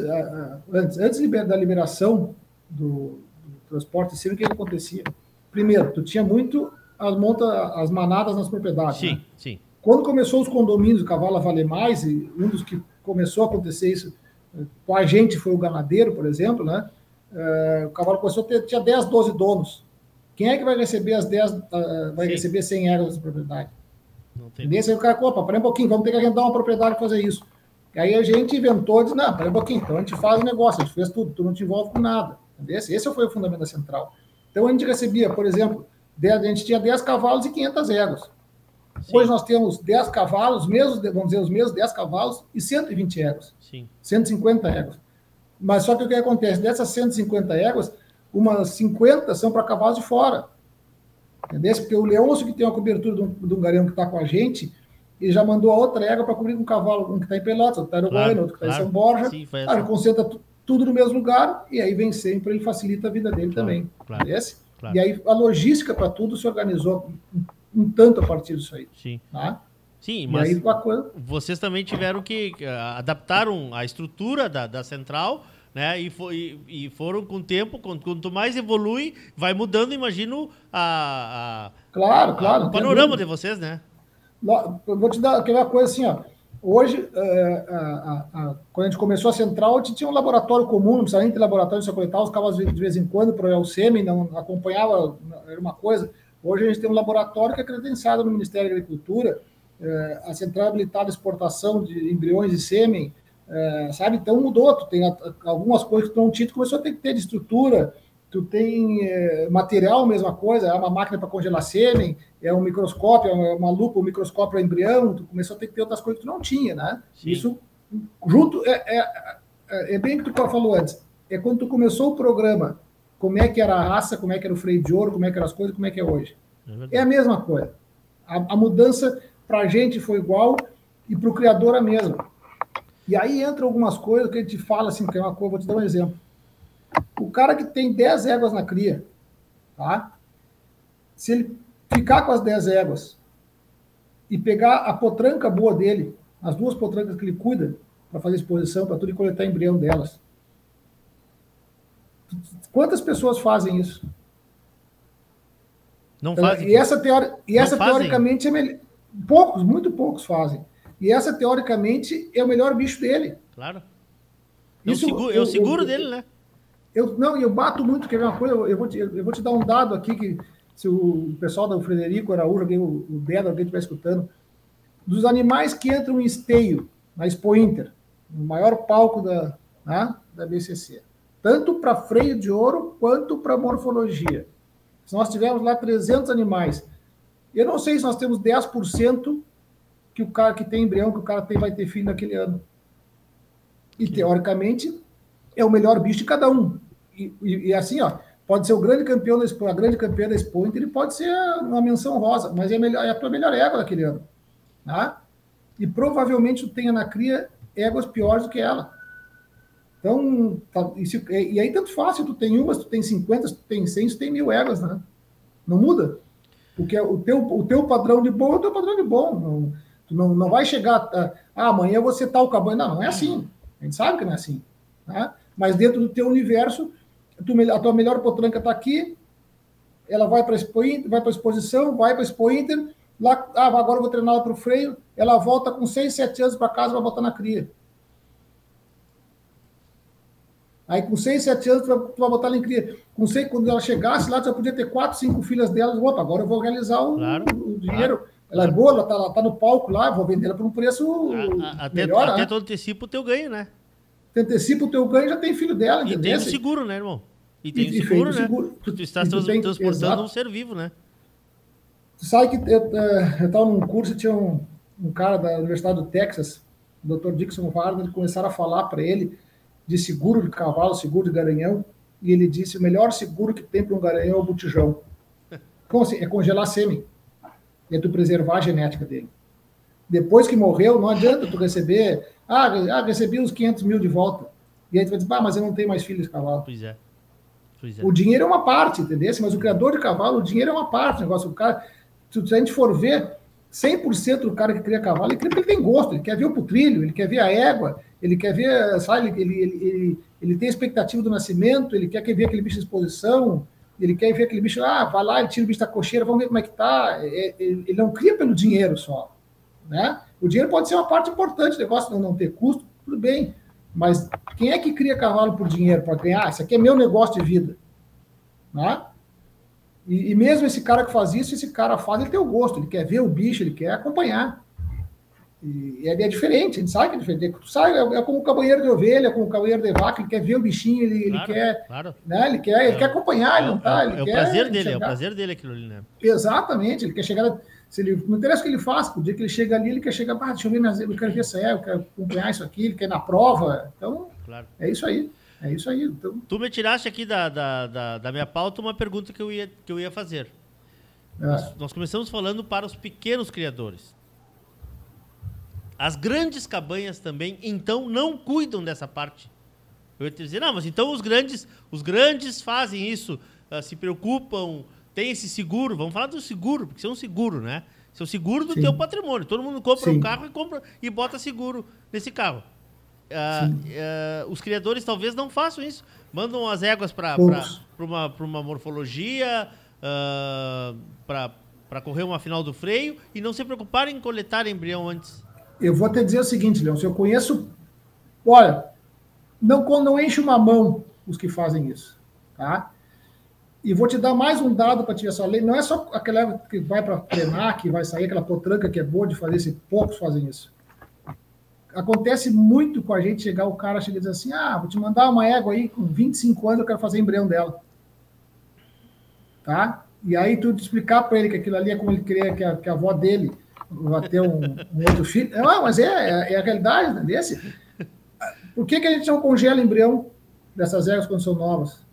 antes, antes da liberação do, do transporte civil, o que acontecia? Primeiro, tu tinha muito as, monta, as manadas nas propriedades. Sim, né? sim. Quando começou os condomínios, o cavalo a valer mais, e um dos que começou a acontecer isso com a gente foi o ganadeiro, por exemplo, né? uh, o cavalo começou a ter, tinha 10, 12 donos. Quem é que vai receber as 10, uh, vai Sim. receber 100 euros dessa propriedade? Não tem. Nesse aí o cara, opa, para um pouquinho, vamos ter que arrendar uma propriedade para fazer isso. E aí a gente inventou, disse, não, para um pouquinho, então a gente faz o negócio, a gente fez tudo, tu não te envolve com nada. Esse, esse foi o fundamento da central. Então a gente recebia, por exemplo, a gente tinha 10 cavalos e 500 éguas. Sim. Hoje nós temos 10 cavalos, mesmos, vamos dizer, os mesmos 10 cavalos e 120 éguas. Sim. 150 éguas. Mas só que o que acontece? Dessas 150 éguas, umas 50 são para cavalos de fora. Entendeu? Porque o Leôncio, que tem uma cobertura de um, de um que está com a gente, ele já mandou a outra égua para cobrir um cavalo, um que está em Pelotas, outro está em claro, outro que está claro. em São Borja. Sim, ah, ele concentra tudo no mesmo lugar e aí vem sempre, ele facilita a vida dele claro, também. Claro. E aí a logística para tudo se organizou um, tanto a partir disso aí. Sim. Tá? Sim, mas aí, vocês também tiveram que uh, adaptaram a estrutura da, da central né? E, for, e, e, foram com o tempo, quanto mais evolui, vai mudando, imagino, a, a claro, claro, o panorama de vocês, né? Eu vou te dar aquela coisa assim, ó. Hoje, é, a, a, a, quando a gente começou a central, a gente tinha um laboratório comum, não precisava nem ter laboratório de coletar, os cavalos de vez em quando para o sêmen, não acompanhava, era uma coisa. Hoje a gente tem um laboratório que é credenciado no Ministério da Agricultura, é, a central habilitada à exportação de embriões e sêmen, é, sabe? Então mudou, tu tem algumas coisas que tu não tinha, tu começou a ter que ter de estrutura, tu tem é, material, mesma coisa, é uma máquina para congelar sêmen, é um microscópio, é uma lupa, um microscópio para embrião, tu começou a ter que ter outras coisas que tu não tinha, né? Sim. Isso junto, é, é, é, é bem o que tu falou antes, é quando tu começou o programa, como é que era a raça, como é que era o freio de ouro, como é que eram as coisas, como é que é hoje. É, é a mesma coisa. A, a mudança para a gente foi igual e para o criador a mesma. E aí entra algumas coisas que a gente fala assim, que é uma coisa, vou te dar um exemplo. O cara que tem 10 éguas na cria, tá? Se ele ficar com as 10 éguas e pegar a potranca boa dele, as duas potrancas que ele cuida para fazer exposição, para tudo e coletar embrião delas. Quantas pessoas fazem isso? Não então, fazem. E essa, teori... e essa teoricamente é melhor. Poucos, muito poucos fazem. E essa, teoricamente, é o melhor bicho dele. Claro. É Isso, o seguro, eu, é o seguro eu, dele, né? Eu, não, eu bato muito, quer ver uma coisa? Eu vou, te, eu vou te dar um dado aqui que se o pessoal do Frederico Araújo, alguém, o Deda, alguém estiver escutando, dos animais que entram em esteio na Expo Inter, no maior palco da, né, da BCC, tanto para freio de ouro quanto para morfologia. Se nós tivermos lá 300 animais, eu não sei se nós temos 10% que o cara que tem embrião, que o cara tem, vai ter filho naquele ano. E, teoricamente, é o melhor bicho de cada um. E, e, e assim, ó, pode ser o grande campeão da Expo, a grande campeã da Expo, ele pode ser uma menção rosa, mas é, melhor, é a tua melhor égua daquele ano. Tá? E provavelmente tu tenha na cria éguas piores do que ela. Então, tá, e, se, e, aí tanto faz, se tu tem uma, se tu tem 50, se tu tem 100, se tu tem mil éguas, né? Não muda. Porque o teu, o teu padrão de bom é o teu padrão de bom. Não, Tu não, não vai chegar, ah, amanhã você tá o cabana. Não, não é assim. A gente sabe que não é assim. Né? Mas dentro do teu universo, tu, a tua melhor potranca está aqui, ela vai para vai para exposição, vai para Expo Inter, lá, ah, agora eu vou treinar para o freio, ela volta com 6, 7 anos para casa, vai botar na cria. Aí com 6, 7 anos, tu vai, tu vai botar ela em cria. Com 6, quando ela chegasse lá, tu já podia ter 4, 5 filhas dela. Opa, agora eu vou realizar o, claro, o dinheiro. Claro. Ela é boa, ela tá, ela tá no palco lá, vou vender ela por um preço a, até, melhor. Até né? tu antecipa o teu ganho, né? Tu antecipa o teu ganho já tem filho dela, entendeu? E tem o seguro, né, irmão? E tem e, o seguro, né? Seguro. Tu, tu estás tu tem, transportando exato. um ser vivo, né? Tu sabe que eu, eu tava num curso, tinha um, um cara da Universidade do Texas, o Dr. Dixon Varda, começaram a falar para ele de seguro de cavalo, seguro de garanhão, e ele disse: o melhor seguro que tem para um garanhão é o botijão. Como assim? É congelar sêmen é tu preservar a genética dele. Depois que morreu, não adianta tu receber, ah, ah recebi os 500 mil de volta. E aí tu vai dizer, ah, mas eu não tenho mais filhos de cavalo. Pois é. Pois é. O dinheiro é uma parte, entendeu? Mas o criador de cavalo, o dinheiro é uma parte. O negócio, o cara, se a gente for ver, 100% do cara que cria cavalo, ele cria porque ele tem gosto, ele quer ver o putrilho, ele quer ver a égua, ele quer ver, sabe, ele, ele, ele, ele tem expectativa do nascimento, ele quer ver aquele bicho de exposição, ele quer ver aquele bicho, ah, vai lá, ele tira o bicho da cocheira, vamos ver como é que tá. É, é, ele não cria pelo dinheiro só. Né? O dinheiro pode ser uma parte importante do negócio, não, não ter custo, tudo bem. Mas quem é que cria cavalo por dinheiro para ganhar? Isso aqui é meu negócio de vida. Né? E, e, mesmo esse cara que faz isso, esse cara faz, ele tem o gosto, ele quer ver o bicho, ele quer acompanhar. E, e é, diferente, a gente sabe que é diferente. Tu sabe, é, é como o cabanheiro de ovelha, como o cabanheiro de vaca, ele quer ver o bichinho, ele, claro, ele quer. Claro. Né, ele quer, ele é, quer acompanhar, ele não tá. Ele é, o prazer dele, chegar. é o prazer dele aquilo ali, né? Exatamente, ele quer chegar. Se ele, não interessa o que ele faz, o dia que ele chega ali, ele quer chegar, ah, deixa eu ver, minhas, eu quero ver essa é, eu quero acompanhar isso aqui, ele quer ir na prova. Então, claro. é isso aí. É isso aí. Então... Tu me tiraste aqui da, da, da, da, minha pauta uma pergunta que eu ia, que eu ia fazer. É. Nós, nós começamos falando para os pequenos criadores. As grandes cabanhas também, então, não cuidam dessa parte. Eu ia te dizer, não, mas então os grandes, os grandes fazem isso, uh, se preocupam, tem esse seguro. Vamos falar do seguro, porque isso é um seguro, né? Isso é o seguro do Sim. teu patrimônio. Todo mundo compra Sim. um carro e compra e bota seguro nesse carro. Uh, uh, os criadores talvez não façam isso. Mandam as éguas para uma, uma morfologia, uh, para correr uma final do freio e não se preocuparem em coletar embrião antes. Eu vou te dizer o seguinte, Leão, se eu conheço. Olha, não, não enche uma mão os que fazem isso. Tá? E vou te dar mais um dado para te essa lei. Não é só aquela que vai para treinar, que vai sair aquela potranca que é boa de fazer, se poucos fazem isso acontece muito com a gente chegar, o cara chega e diz assim: ah, vou te mandar uma égua aí com 25 anos, eu quero fazer embrião dela. Tá? E aí tu explicar para ele que aquilo ali é como ele queria que a, que a avó dele vai ter um, um outro filho. Não, mas é, é, é a realidade, né? Desse. Por que, que a gente não congela embrião dessas éguas quando são novas?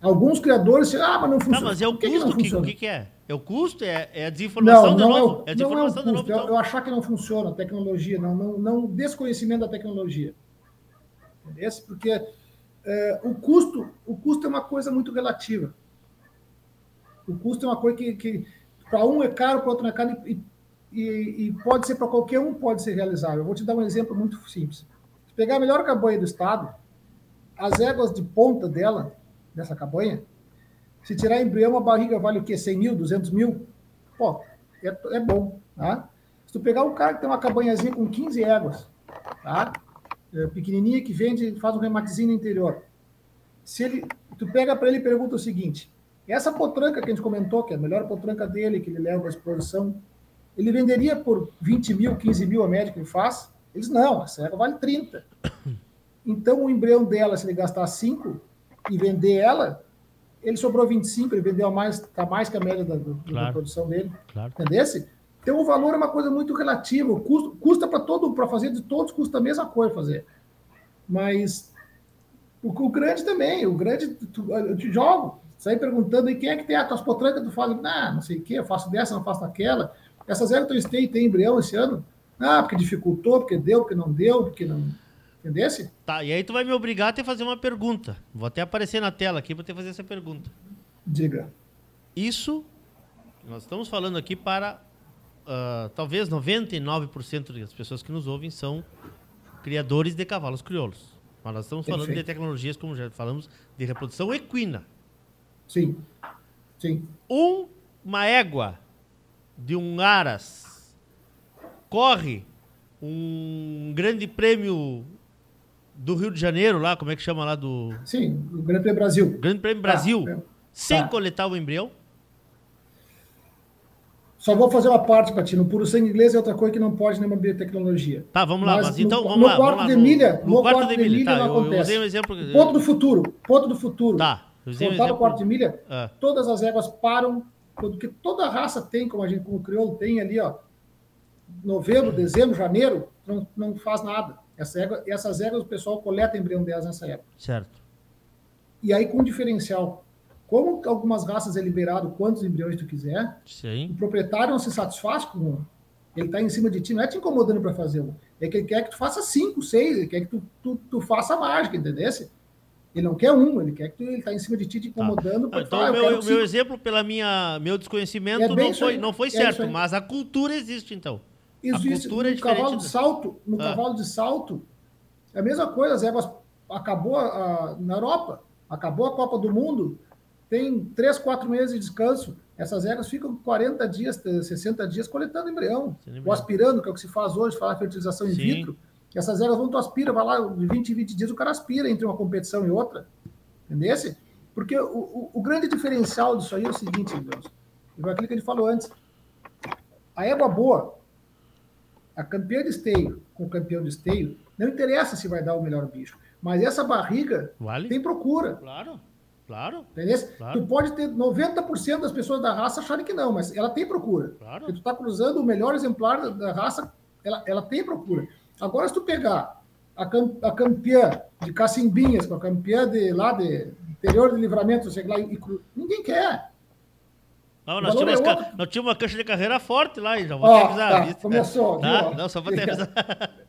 Alguns criadores, ah, mas não funciona. Não, mas é o que custo, que, o que, que é? É o custo? É, é a desinformação não, não de novo? É, é a não é o custo. Novo, então. eu, eu, achar que não funciona a tecnologia, não, não, não desconhecimento da tecnologia. Entendeu? Porque é, o, custo, o custo é uma coisa muito relativa. O custo é uma coisa que, que para um é caro, para outro não é caro, e, e, e pode ser para qualquer um, pode ser realizável. Eu vou te dar um exemplo muito simples. Se pegar a melhor cabanha do estado, as éguas de ponta dela, dessa cabanha, se tirar embrião, a barriga vale o quê? 100 mil, 200 mil? Pô, é, é bom, tá? Se tu pegar um cara que tem uma cabanhazinha com 15 éguas, tá? É, pequenininha que vende, faz um rematezinho no interior. Se ele, tu pega para ele e pergunta o seguinte: essa potranca que a gente comentou, que é a melhor potranca dele, que ele leva para exposição, ele venderia por 20 mil, 15 mil a média que ele faz? Eles não, essa égua vale 30. Então o embrião dela, se ele gastar 5 e vender ela, ele sobrou 25, ele vendeu mais, tá mais que a média da, claro. da produção dele. Claro. Entendesse? Então o valor é uma coisa muito relativa. O custo, custa para todo, para fazer de todos, custa a mesma coisa fazer. Mas o, o grande também, o grande, tu, eu te jogo, sair perguntando e quem é que tem a tua potranca, tu fala, ah, não sei o que, eu faço dessa, não faço daquela. Essas Everton State tem embrião esse ano? Ah, porque dificultou, porque deu, porque não deu, porque não Entendesse? Tá, e aí tu vai me obrigar a ter fazer uma pergunta. Vou até aparecer na tela aqui para ter fazer essa pergunta. Diga. Isso, nós estamos falando aqui para uh, talvez 99% das pessoas que nos ouvem são criadores de cavalos crioulos. Mas nós estamos falando Perfeito. de tecnologias, como já falamos, de reprodução equina. Sim. Sim. Um, uma égua de um aras corre um grande prêmio do Rio de Janeiro, lá, como é que chama lá do. Sim, o Grande Prêmio Brasil. Grande Prêmio Brasil, ah, é. sem tá. coletar o embrião? Só vou fazer uma parte para ti. No puro sangue inglês é outra coisa que não pode nenhuma biotecnologia. Tá, vamos lá. Mas, mas então, no, vamos no lá. Quarto vamos de milha, no, no quarto, quarto de milha, milha tá, não eu, acontece. Eu um exemplo... Ponto do futuro. Ponto do futuro. Tá. Voltar no quarto de milha, é. todas as éguas param, porque toda raça tem, como a gente, como o crioulo tem ali, ó, novembro, dezembro, janeiro, não, não faz nada. Essa égua, essas éguas o pessoal coleta embrião delas nessa época. Certo. E aí com diferencial. Como algumas raças é liberado quantos embriões tu quiser, Sim. o proprietário não se satisfaz com um. Ele está em cima de ti, não é te incomodando para fazer um. É que ele quer que tu faça cinco, seis, ele quer que tu, tu, tu faça mágica, entendeu? Ele não quer um, ele quer que tu, ele está em cima de ti te incomodando. Tá. então, o meu, meu exemplo, pela minha meu desconhecimento, é não, foi, não foi é certo, mas a cultura existe, então. Existe no é cavalo de salto, no ah. cavalo de salto, é a mesma coisa, as éguas acabou a, na Europa, acabou a Copa do Mundo, tem três, quatro meses de descanso. Essas éguas ficam 40 dias, 60 dias coletando embrião, ou aspirando, que é o que se faz hoje, falar fertilização in vitro. Essas éguas vão, tu aspira, vai lá, de 20 em 20 dias o cara aspira entre uma competição e outra. Entendesse? Porque o, o, o grande diferencial disso aí é o seguinte, Deus. Aquilo que ele falou antes. A égua boa, a campeã de esteio com o campeão de esteio, não interessa se vai dar o melhor bicho. Mas essa barriga Vale. tem procura. Claro, claro. Entendeu? Claro. Tu pode ter 90% das pessoas da raça acharem que não, mas ela tem procura. Claro. Porque tu está cruzando o melhor exemplar da, raça, ela, ela tem procura. Agora, se tu pegar a, cam- a campeã de Cacimbinhas com a campeã de lá de interior de livramento, sei lá, e ninguém quer. Não, O nós tínhamos, é ca- nós tínhamos uma cancha de carreira forte lá, já vou te avisar. tá, começou, Tá? viu. Não, só vou te avisar.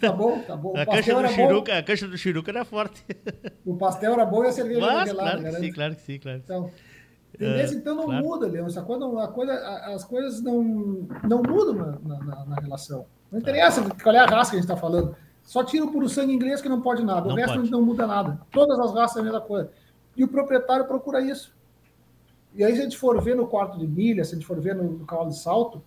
Tá bom, tá bom. A O cancha do era bom, Chiruca, a cancha do Chiruca era forte. o pastel era bom e a cerveja era Mas, gelada. claro que sim, claro que sim, claro. Então, entendeu? então não claro. muda, Leão. Essa coisa, não- coisa, as coisas não, não mudam na, na- na- relação. Não interessa qual é a raça que a gente está falando. Só tira o puro sangue inglês que não pode nada. O Não resto pode. não muda nada. Todas as raças é a mesma coisa. E o proprietário procura isso. E aí, se a gente for ver no quarto de milha, se a gente for ver no, no cavalo de salto,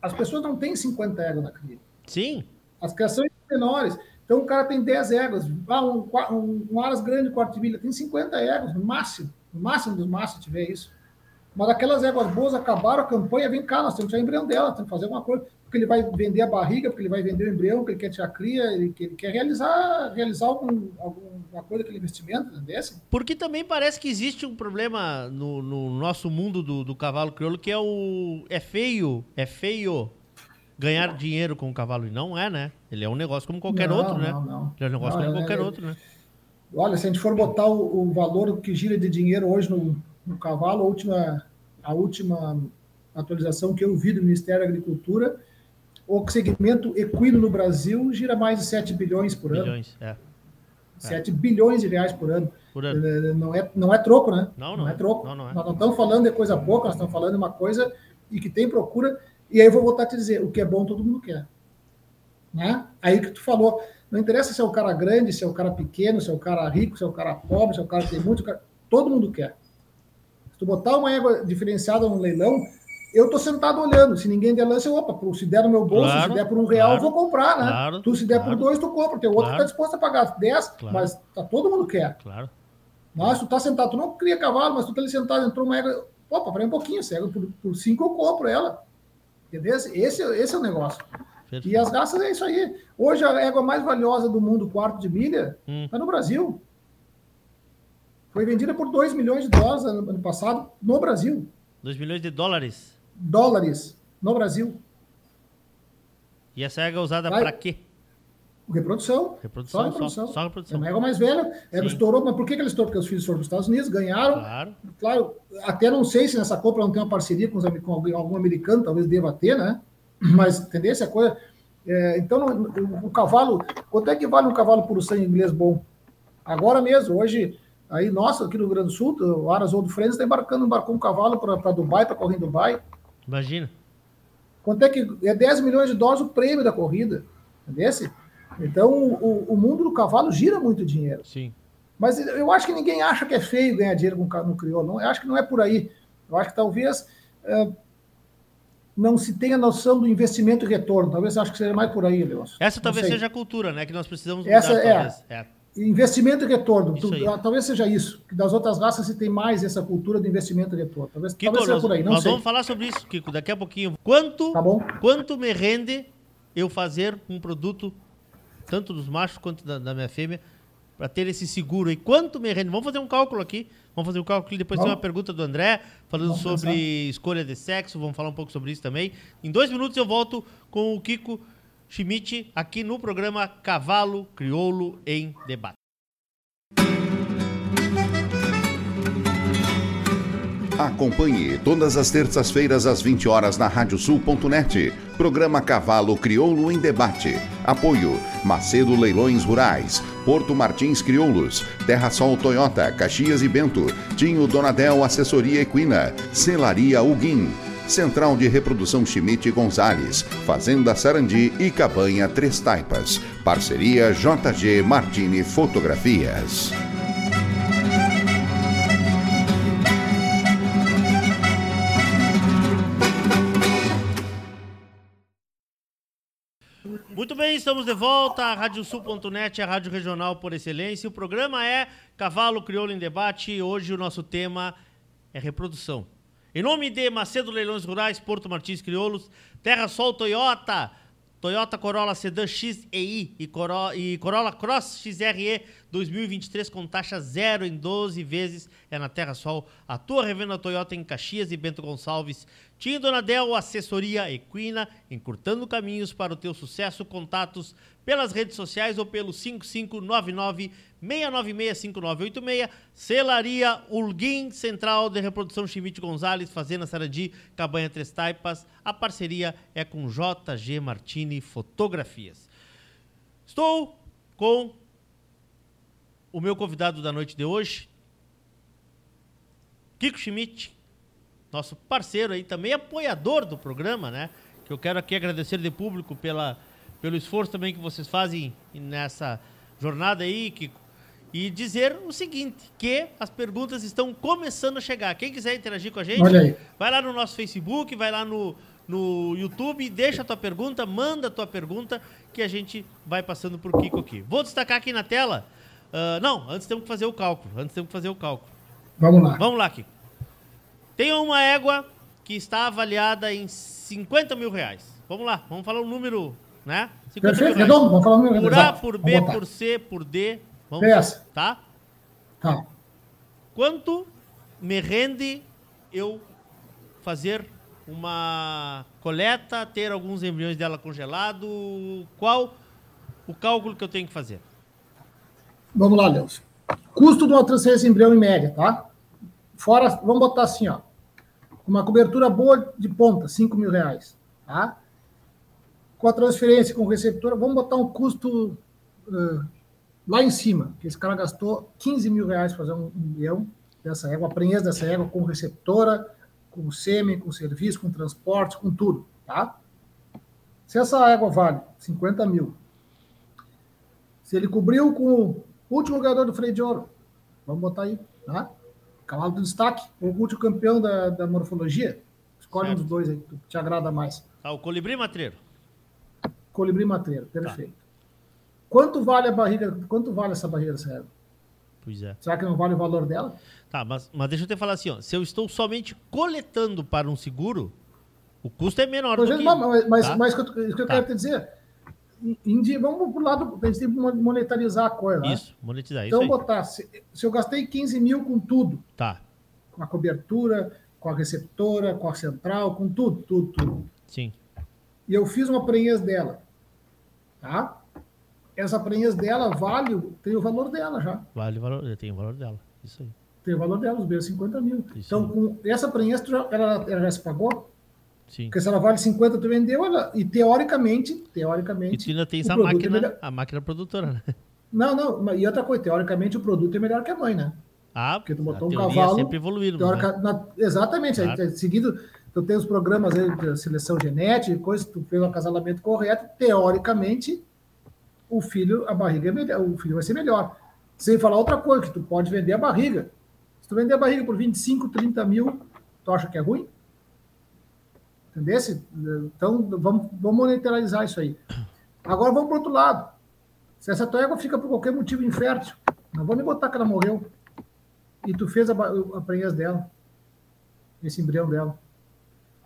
as pessoas não têm 50 éguas na cria. Sim, As criações são menores. Então o cara tem 10 éguas. Ah, um, um, um aras grande, quarto de milha, tem 50 éguas, no máximo. No máximo dos máximos tiver isso. Mas aquelas éguas boas acabaram a campanha, vem cá, nós temos que tirar o embrião dela, temos que fazer alguma coisa. Porque ele vai vender a barriga, porque ele vai vender o embrião, porque ele quer tirar a cria, ele, ele quer realizar, realizar algum, alguma coisa, aquele investimento, né, desse. porque também parece que existe um problema no, no nosso mundo do, do cavalo crioulo que é o. É feio, é feio ganhar dinheiro com o cavalo. E não é, né? Ele é um negócio como qualquer Não, outro, né? não, não. Ele é um negócio Não, como é- qualquer é- outro, né? Olha, se a gente for botar o, o valor que gira de dinheiro hoje no, no cavalo, a última, a última atualização que eu vi do Ministério da Agricultura, o segmento equino no Brasil gira mais de 7 bilhões por ano. Milhões, é. 7 bilhões de reais por ano. Por ano. Eh, Não é, não é troco, né? Não, não é é. troco. Não, não é. Nós não estamos falando de coisa pouca, nós estamos falando de uma coisa e que tem procura. E aí eu vou voltar a te dizer, o que é bom todo mundo quer. Né? Aí que tu falou, não interessa se é o cara grande, se é o cara pequeno, se é o cara rico, se é o cara pobre, se é o cara que tem muito, cara- todo mundo quer. Se tu botar uma égua diferenciada no leilão, eu tô sentado olhando. Se ninguém der lance, eu, opa, se der no meu bolso, Claro, se der por um real, claro, eu vou comprar, né? claro, tu, se der por dois, tu compra. Tem outro que tá disposto a pagar 10, Claro. mas tá, todo mundo quer. Claro. Mas tu tá sentado, tu não cria cavalo, mas tu tá ali sentado, entrou uma égua, opa, para um pouquinho, se a égua por, por cinco eu compro ela. Entendeu? Esse, esse é o negócio. Perfeito. E as raças é isso aí. Hoje a égua mais valiosa do mundo, quarto de milha, Hum. está no Brasil. Foi vendida por 2 milhões de dólares ano, ano passado no Brasil. 2 milhões de dólares. Dólares no Brasil. E essa égua é usada Vai. pra quê? Reprodução. Reprodução, Só reprodução. só- só reprodução. É uma égua mais velha. Ela estourou, mas por que ela estourou? Porque os filhos foram para os Estados Unidos, ganharam. Claro. Claro, até não sei se nessa compra não tem uma parceria com, os com algum americano, talvez deva ter, né? Mas, entendeu? Essa coisa. é, então, o, o cavalo, quanto é que vale um cavalo por sangue inglês bom? Agora mesmo, hoje, aí, nossa, aqui no Rio Grande do Sul, o Aras Old Friends está embarcando, embarcou um cavalo para Dubai, para correr em Dubai. Imagina. Quanto é que é 10 milhões de dólares o prêmio da corrida? Entendeu? Então, o, o mundo do cavalo gira muito dinheiro. Sim. Mas eu acho que ninguém acha que é feio ganhar dinheiro com no crioulo. Não, eu acho que não é por aí. Eu acho que talvez eh, não se tenha noção do investimento e retorno. Talvez acho que seja mais por aí, Leôncio. Essa talvez seja a cultura, né? Que nós precisamos Essa mudar, é. talvez. É. Investimento e retorno. Tu- ah, talvez seja isso. Das outras raças se tem mais essa cultura do investimento e retorno. Talvez, Kiko, talvez seja nós, por aí. Não nós sei. vamos falar sobre isso, Kiko, daqui a pouquinho. Quanto, Tá quanto me rende eu fazer um produto, tanto dos machos quanto da, da minha fêmea, para ter esse seguro aí? Quanto me rende? Vamos fazer um cálculo aqui. Vamos fazer um cálculo e depois tem Vamos. uma pergunta do André, falando Vamos sobre pensar. escolha de sexo. Vamos falar um pouco sobre isso também. Em dois minutos eu volto com o Kiko Schmidt aqui no programa Cavalo Crioulo em Debate. Acompanhe todas as terças-feiras às 20 horas na radiosul.net. Programa Cavalo Crioulo em Debate. Apoio Macedo Leilões Rurais, Porto Martins Crioulos, Terra Sol Toyota, Caxias e Bento, Tinho Donadel Assessoria Equina, Celaria Uguim, Central de Reprodução Schmidt Gonzales, Fazenda Sarandi e Cabanha Três Taipas. Parceria JG Martini Fotografias. Muito bem, estamos de volta. A Radiosul.net, a rádio regional por excelência. O programa é Cavalo Crioulo em Debate. Hoje o nosso tema é reprodução. Em nome de Macedo Leilões Rurais, Porto Martins Crioulos, Terra Sol Toyota, Toyota Corolla Sedan XEI e, Coro e Corolla Cross XRE 2023 com taxa zero em 12 vezes. É na Terra Sol, a tua revenda Toyota em Caxias e Bento Gonçalves. Tim Donadel, assessoria equina, encurtando caminhos para o teu sucesso. Contatos pelas redes sociais ou pelo 5599 6965986. Celaria Ulguim, Central de Reprodução Chimite Gonzalez, Fazenda Sarandi, Cabanha Três Taipas. A parceria é com JG Martini Fotografias. Estou com o meu convidado da noite de hoje, Kiko Schmidt, nosso parceiro aí, também apoiador do programa, né? Que eu quero aqui agradecer de público pela, pelo esforço também que vocês fazem nessa jornada aí, Kiko. E dizer o seguinte, que as perguntas estão começando a chegar. Quem quiser interagir com a gente, vai lá no nosso Facebook, vai lá no, no YouTube, deixa a tua pergunta, manda a tua pergunta, que a gente vai passando por Kiko aqui. Vou destacar aqui na tela. Uh, não, antes temos que fazer o cálculo. Antes temos que fazer o cálculo. Vamos lá. Vamos lá, Kiko. Tem uma égua que está avaliada em 50 mil reais. Vamos lá, vamos falar um número, né? 50 Perfeito, redondo, vamos falar um número. Por A, por B, por C, por D. Vamos Peça. Tá? Tá. Quanto me rende eu fazer uma coleta, ter alguns embriões dela congelado? Qual o cálculo que eu tenho que fazer? Vamos lá, Leus. Custo de uma transferência de embrião em média, tá? Fora, vamos botar assim, ó. Uma cobertura boa de ponta, 5 mil reais, tá? Com a transferência, com receptora, vamos botar um custo uh, lá em cima, que esse cara gastou 15 mil reais para fazer um embrião dessa égua, a prenhez dessa égua com receptora, com sêmen, com serviço, com transporte, com tudo, tá? Se essa égua vale 50 mil, se ele cobriu com o último ganhador do freio de ouro, vamos botar aí, tá? Cavalo do destaque, o último campeão da, da morfologia, escolhe certo. um dos dois aí que te agrada mais. Ah, o colibri matreiro. Colibri matreiro, perfeito. Tá. Quanto vale a barriga? Quanto vale essa barriga dessa? Pois é. Será que não vale o valor dela? Tá, mas, mas deixa eu te falar assim, ó. Se eu estou somente coletando para um seguro, o custo é menor do que... Mas, mas, tá? mas o que eu, tá. quero te dizer, em, vamos para o lado, a gente tem que monetarizar a coisa, né? Isso, monetizar, então, isso botar, se, se, eu gastei 15 mil com tudo, tá. com a cobertura, com a receptora, com a central, com tudo, tudo, tudo. Sim. E eu fiz uma prenhez dela, tá? Essa prenhez dela vale, tem o valor dela já. Vale o valor, tem o valor dela, isso aí. Tem o valor dela, os meus 50 mil. Isso então, com essa prenhez, já, ela, ela já se pagou? Sim. Porque se ela vale 50, tu vendeu, ela, e teoricamente, teoricamente... E tu ainda tem essa máquina, é a máquina produtora, né? Não, não, e outra coisa, teoricamente o produto é melhor que a mãe, né? Ah, porque tu botou um cavalo... sempre evoluindo. Teorica, né? na, exatamente, claro. aí, seguido, tu tem os programas aí de seleção genética, coisa, tu fez o acasalamento correto, teoricamente o filho, a barriga é melhor, o filho vai ser melhor. Sem falar outra coisa, que tu pode vender a barriga. Se tu vender a barriga por 25, 30 mil, tu acha que é ruim? Entendeu? Então, vamos, vamos monetarizar isso aí. Agora vamos para outro lado. Se essa tua égua fica por qualquer motivo infértil, não vamos botar que ela morreu. E tu fez a, a prenhez dela, esse embrião dela.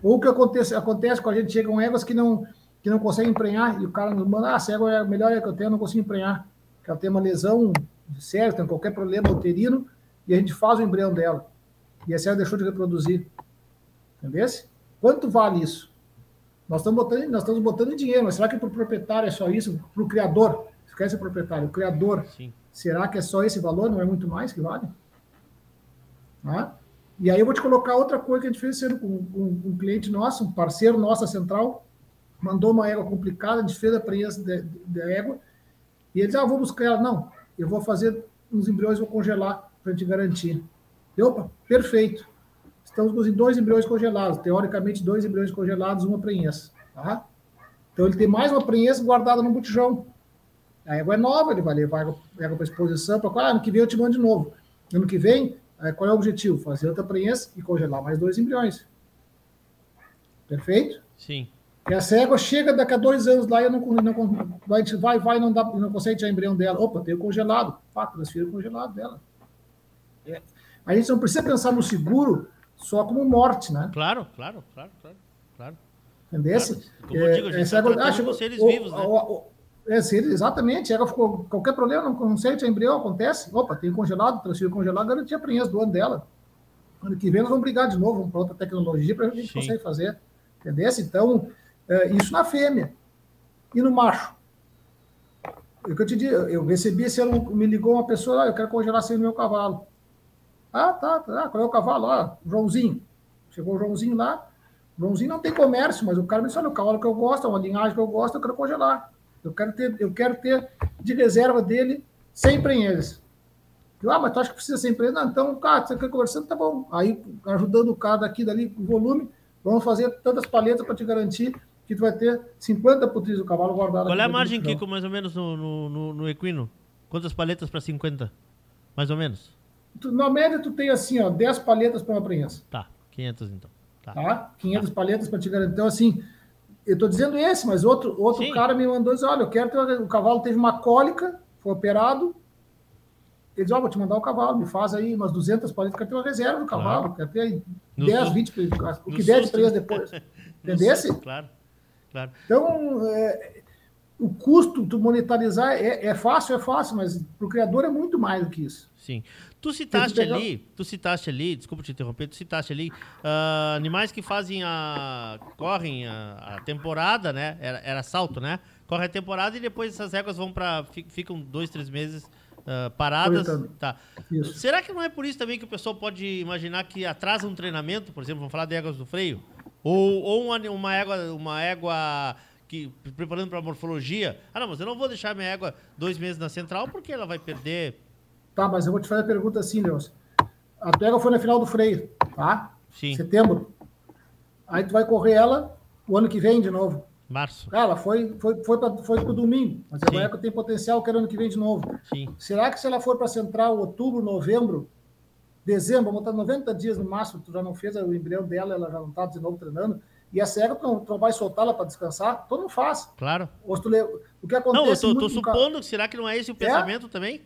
Ou o que acontece, acontece com a gente, chegam éguas que não, que não consegue emprenhar, e o cara nos manda, ah, cego é a melhor é que eu tenho, eu não consigo emprenhar. Que ela tem uma lesão séria, tem qualquer problema uterino, e a gente faz o embrião dela. E a cega deixou de reproduzir. Entendeu? Quanto vale isso? Nós estamos botando, nós estamos botando dinheiro, mas será que para o proprietário é só isso? Para o criador? Esquece o proprietário, o criador. Sim. Será que é só esse valor? Não é muito mais que vale? Ah? E aí eu vou te colocar outra coisa que a gente fez sendo com um, um, cliente nosso, um parceiro nosso, central, mandou uma égua complicada, a gente fez a prenhez da égua, e eles, ah, vou buscar ela. Não, eu vou fazer uns embriões, vou congelar para te garantir. E, opa, perfeito. Estamos com dois embriões congelados, teoricamente dois embriões congelados, uma prenhez. Tá? Então ele tem mais uma prenhez guardada no botijão. A égua é nova, ele vai levar a égua para exposição, para ah, ano que vem eu te mando de novo. Ano que vem, qual é o objetivo? Fazer outra prenhez e congelar mais dois embriões. Perfeito? Sim. E a égua chega daqui a dois anos lá e eu não, não, vai, vai, vai não, dá, não consegue tirar embrião dela. Opa, tem o congelado. Pá, transfira o congelado dela. É. A gente não precisa pensar no seguro só como morte, né? Claro, claro, claro, claro. claro. Entendesse? Claro. Como eu digo, a gente essa está égua, ah, tratando seres vivos, né? O, o, é, se ele, exatamente, a égua ficou qualquer problema, não consegue tirar embrião, acontece. Opa, tem congelado, transfira o congelado, garantia a prenhez do ano dela. Ano que vem nós vamos brigar de novo, vamos para outra tecnologia para a gente Sim. conseguir fazer. Entendesse? Então, é, isso na fêmea. E no macho? É eu te digo, eu recebi esse me ligou uma pessoa, ah, eu quero congelar sem o meu cavalo. Ah, tá, tá, qual é o cavalo? Ah, Joãozinho. Chegou o Joãozinho lá, o Joãozinho não tem comércio, mas o cara me disse, olha, o cavalo que eu gosto, é uma linhagem que eu gosto, eu quero congelar. Eu quero ter, eu quero ter de reserva dele 100 prenhes. Eu, ah, mas tu acha que precisa ser empresa? Não, então, cara, você quer conversando, tá bom. Aí, ajudando o cara daqui, dali, o volume, vamos fazer tantas palhetas para te garantir que tu vai ter 50 putris do cavalo guardado. Qual é a margem, Kiko, mais ou menos, no, no, no, no equino? Quantas palhetas para 50? Mais ou menos? Tu- Na média, tu tem assim, ó, 10 palhetas para uma prenhez. Tá, 500 então. Tá. Tá? 500 palhetas para te garantir. Então, assim, eu tô dizendo esse, mas outro, outro Sim. cara me mandou dizer: olha, eu quero ter. O cavalo teve uma cólica, foi operado. Ele disse: ó, vou te mandar o cavalo, me faz aí umas 200 palhetas, quero ter uma reserva do cavalo, quero ter aí No 10, susto. 20, o que der de né? depois. Entendesse? Claro, claro. Então, é, o custo tu monetarizar é, é fácil, é fácil, mas para o criador é muito mais do que isso. Sim. Tu citaste ali, tu citaste ali, desculpa te interromper, tu citaste ali ah, animais que fazem a. correm a, a temporada, né? Era, era salto, né? Corre a temporada e depois essas éguas vão para ficam dois, três meses ah, paradas. Tá. Será que não é por isso também que o pessoal pode imaginar que atrasa um treinamento, por exemplo, vamos falar de éguas do freio? Ou, ou uma, uma égua, uma égua que preparando para morfologia. Ah, não, mas eu não vou deixar minha égua dois meses na central porque ela vai perder. Tá, mas eu vou te fazer a pergunta assim, Leôncio. A tua égua foi na final do freio, tá? Sim. Setembro. Aí tu vai correr ela o ano que vem de novo. Março. Cara, foi, foi, foi, pra, foi pro domingo, mas a égua tem potencial, quero ano que vem de novo. Sim. Será que se ela for para central, outubro, novembro, dezembro, vamos botar 90 dias no máximo, tu já não fez o embrião dela, ela já não tá de novo treinando, e essa égua tu não, não vai soltá-la para descansar? Todo mundo faz. Claro. Le- O que Não, eu acontece tô, tô muito no ca- supondo, será que não é esse o pensamento também?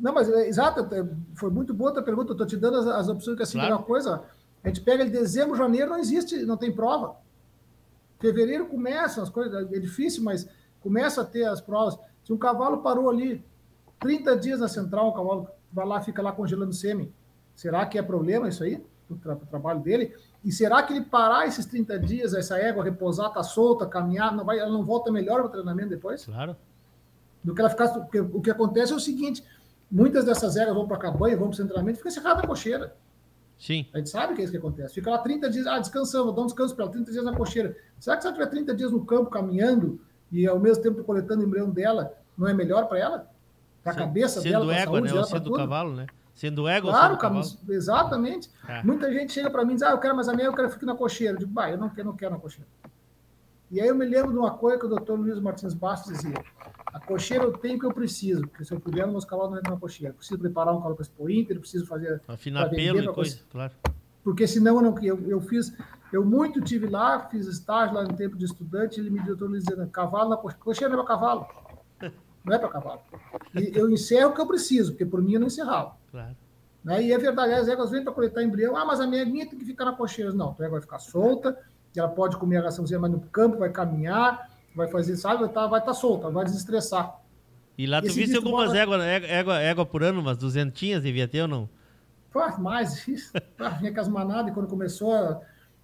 Não, mas é, exato, é, foi muito boa a tua pergunta. Eu estou te dando as, as opções que assim, Claro. uma coisa. A gente pega em dezembro, janeiro, não existe, não tem prova. Fevereiro começa as coisas, é difícil, mas começa a ter as provas. Se um cavalo parou ali 30 dias na central, um cavalo vai lá, fica lá congelando sêmen, será que é problema isso aí? O tra trabalho dele? E será que ele parar esses 30 dias, essa égua repousar, tá solta, caminhar, não vai, ela não volta melhor para o treinamento depois? Claro. do que ela ficar. Porque o que acontece é o seguinte: muitas dessas éguas vão para a cabanha, vão para o centramento, fica cerrada na cocheira. Sim. A gente sabe que é isso que acontece. Fica lá 30 dias, ah, descansamos, dá um descanso para ela, 30 dias na cocheira. Será que se ela tiver 30 dias no campo caminhando e ao mesmo tempo coletando o embrião dela, não é melhor para ela? Para a Sendo- cabeça sendo dela, para a égua, saúde né? Ou dela, para sendo tudo? cavalo, né? Sendo égua Claro, cavalo. exatamente. É. Muita gente chega para mim e diz, ah, eu quero mais a minha, eu quero ficar na cocheira. Eu digo, bah, eu não quero, não quero na cocheira. E aí eu me lembro de uma coisa que o doutor Luiz Martins Bastos dizia, a cocheira eu tenho o que eu preciso, porque se eu puder, meus cavalos não entram na cocheira. Eu preciso preparar um cavalo para Expo Inter, eu preciso fazer... Afinar pelo e coisa, claro. Porque senão eu não... Eu, eu fiz... Eu muito tive lá, fiz estágio lá no tempo de estudante, ele me deu Luiz dizendo, cavalo na cocheira, cocheira não é para cavalo. Não é para cavalo. E eu encerro o que eu preciso, porque por mim eu não encerrava. Claro. Né? E é verdade, as éguas vêm para coletar embrião. Ah, mas a minha minha tem que ficar na cocheira. Não, a égua vai ficar solta, ela pode comer a raçãozinha, mas no campo vai caminhar, vai fazer, sabe, vai estar vai tá solta, vai desestressar. E lá tu viste algumas bota- éguas, égua, égua, égua por ano, umas duzentinhas devia ter ou não? Pá, mais isso. Pá, vinha com as manadas, e quando começou a,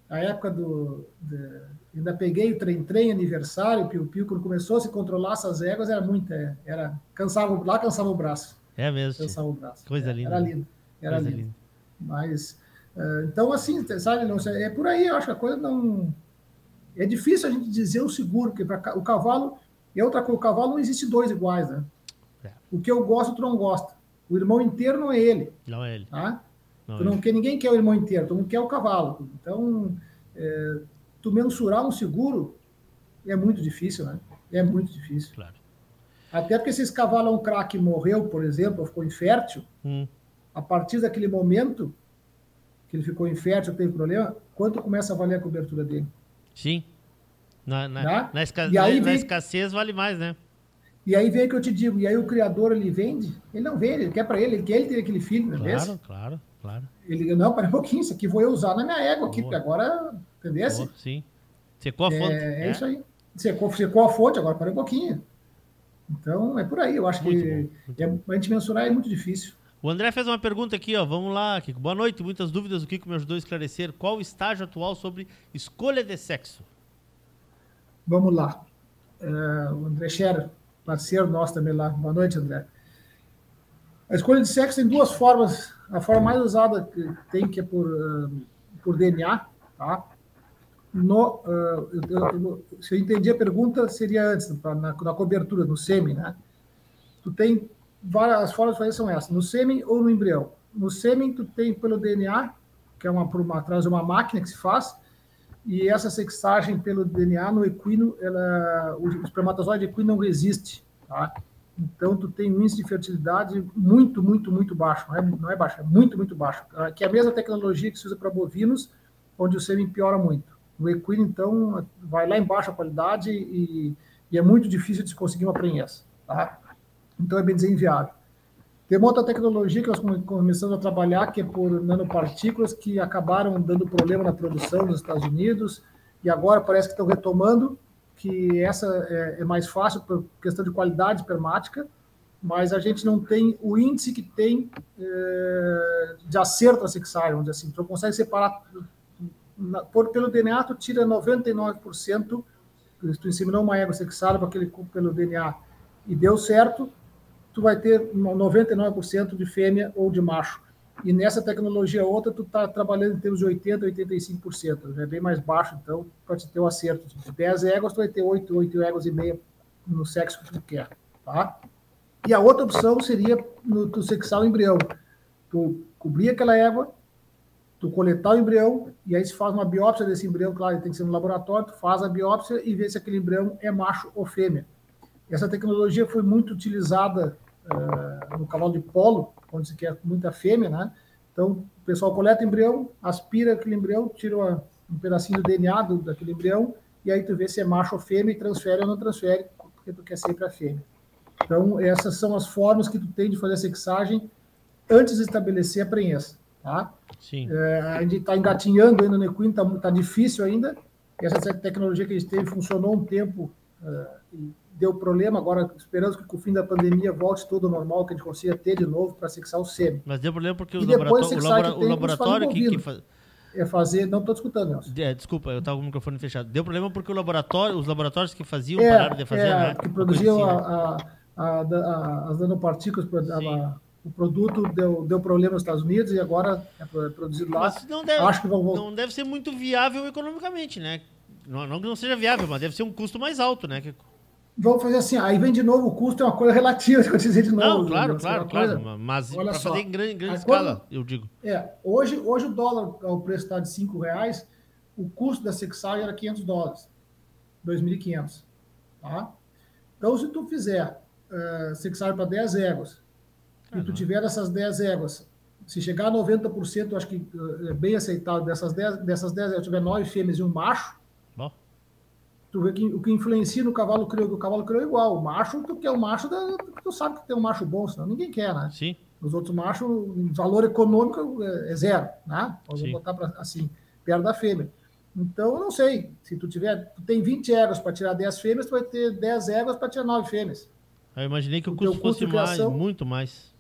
a época do. de- ainda peguei o trem-trem, aniversário, piu-piu, quando começou a se controlar essas éguas, era muito. é, Era, cansava, lá cansava o braço. É mesmo. Cansava o braço. Coisa É, linda. Era lindo. Era Coisa lindo. linda. Mas, eh, então, assim, sabe, não é por aí, eu acho que a coisa não. É difícil a gente dizer o seguro, porque pra o cavalo. E outra coisa, o cavalo não existe dois iguais, né? É. O que eu gosto, tu não gosta. O irmão inteiro não é ele, Não é ele. tá? Não Tu é não ele. quer, ninguém quer o irmão inteiro, todo mundo quer o cavalo. Então, eh, tu mensurar um seguro é muito difícil, né? É muito difícil. Claro. Até porque se esse cavalo é um craque morreu, por exemplo, ou ficou infértil, Hum, a partir daquele momento que ele ficou infértil, teve problema, quanto começa a valer a cobertura dele? Sim. Na, na, Né? na esca- na- vem- escassez vale mais, né? E aí vem o que eu te digo, e aí o criador ele vende, ele não vende, ele quer para ele, ele quer ele ter aquele filho, não é Claro, mesmo? claro, claro. Ele, não, para um pouquinho, isso aqui vou eu usar na minha égua aqui, Boa. porque agora, entendeu? Boa, sim. Secou a fonte. É, é isso aí. Secou, secou a fonte, agora para um pouquinho. Então, é por aí, eu acho Muito que é, a gente mensurar é muito difícil. O André fez uma pergunta aqui, ó. Vamos lá, Kiko. Boa noite. Muitas dúvidas. O Kiko me ajudou a esclarecer. Qual o estágio atual sobre escolha de sexo? Vamos lá. É, o André Scherer, parceiro nosso também lá. Boa noite, André. A escolha de sexo tem duas formas. A forma mais usada que tem, que é por, ah, por DNA, tá? No, ah, eu- eu- se eu entendi a pergunta, seria antes, pra- na, na cobertura, no sêmen, né? Tu tem várias as formas de fazer são essas, no sêmen ou no embrião. No sêmen, tu tem pelo DNA, que é uma, por uma, de uma máquina que se faz, e essa sexagem pelo DNA no equino, ela, o espermatozoide equino não resiste, tá? Então, tu tem um índice de fertilidade muito, muito, muito baixo. Não é, não é baixo, é muito, muito baixo. Ah, Que é a mesma tecnologia que se usa para bovinos, onde o sêmen piora muito. No equino, então, vai lá embaixo a qualidade e, e é muito difícil de se conseguir uma prenhez, tá? Então, é bem dizer inviável. Tem uma outra tecnologia que nós come- começamos a trabalhar, que é por nanopartículas, que acabaram dando problema na produção nos Estados Unidos, e agora parece que estão retomando, que essa é, é mais fácil por questão de qualidade espermática, mas a gente não tem o índice que tem é, de acerto sexagem, vamos dizer assim. Tu consegue separar, na, por, pelo DNA, tu tira 99%, se tu inseminou uma égua sexada com aquele, pelo DNA e deu certo, tu vai ter 99% de fêmea ou de macho. E nessa tecnologia outra, tu está trabalhando em termos de 80%, 85%. É bem mais baixo, então, para te ter o acerto. De 10 éguas, tu vai ter 8, 8 éguas e meia no sexo que tu quer. Tá? E a outra opção seria no, sexar o embrião. Tu cobrir aquela égua, tu coletar o embrião, e aí se faz uma biópsia desse embrião, claro, ele tem que ser no laboratório, tu faz a biópsia e vê se aquele embrião é macho ou fêmea. Essa tecnologia foi muito utilizada uh, no cavalo de polo, onde se quer muita fêmea, né? Então, o pessoal coleta embrião, aspira aquele embrião, tira uma, um pedacinho do DNA do, daquele embrião, e aí tu vê se é macho ou fêmea e transfere ou não transfere, porque tu quer sempre a fêmea. Então, essas são as formas que tu tem de fazer a sexagem antes de estabelecer a prenhez, tá? Sim. É, a gente está engatinhando ainda no equino, está tá difícil ainda. Essa tecnologia que a gente teve funcionou um tempo uh, e deu problema. Agora esperamos que com o fim da pandemia volte tudo normal, que a gente consiga ter de novo para sexar o sêmen. Mas deu problema porque E o, laboratório, o, labora- que o tem laboratório que, que faz. É fazer. Não estou escutando, Nelson. É, desculpa, eu tava com o microfone fechado. Deu problema porque o laboratório, os laboratórios que faziam É, pararam de fazer, é, né? que produziam assim, né? a, a, a, as nanopartículas, a, o produto deu, deu problema nos Estados Unidos e agora é produzido lá. Mas não deve, Acho que vão voltar. não deve ser muito viável economicamente, né? Não, não que não seja viável, mas deve ser um custo mais alto, né? Que- Vamos fazer assim, aí vem de novo, o custo é uma coisa relativa, que eu dizer de novo. Não, claro, Nelson, claro, uma coisa- claro. Mas para fazer em grande, grande escala, quando- eu digo. É, hoje, hoje o dólar, o preço está de 5 reais, o custo da sexagem era 500 dólares, 2.500, tá? Então, se tu fizer uh, para 10 éguas, e tu tiver essas 10 éguas, se chegar a 90%, eu acho que uh, é bem aceitável, dessas 10, dessas 10 éguas, tiver 9 fêmeas e um macho, Bom, tu vê que o que influencia no cavalo crioulo, o cavalo crioulo é igual, o macho, tu quer o macho, da, tu sabe que tem um macho bom, senão ninguém quer, né? sim. Os outros machos, o valor econômico é é zero, né? Vamos botar pra, assim, perto da fêmea. Então, eu não sei. Se tu tiver, tu tem 20 éguas para tirar 10 fêmeas, tu vai ter 10 éguas para tirar 9 fêmeas. Eu imaginei que o O custo custo fosse mais, muito mais.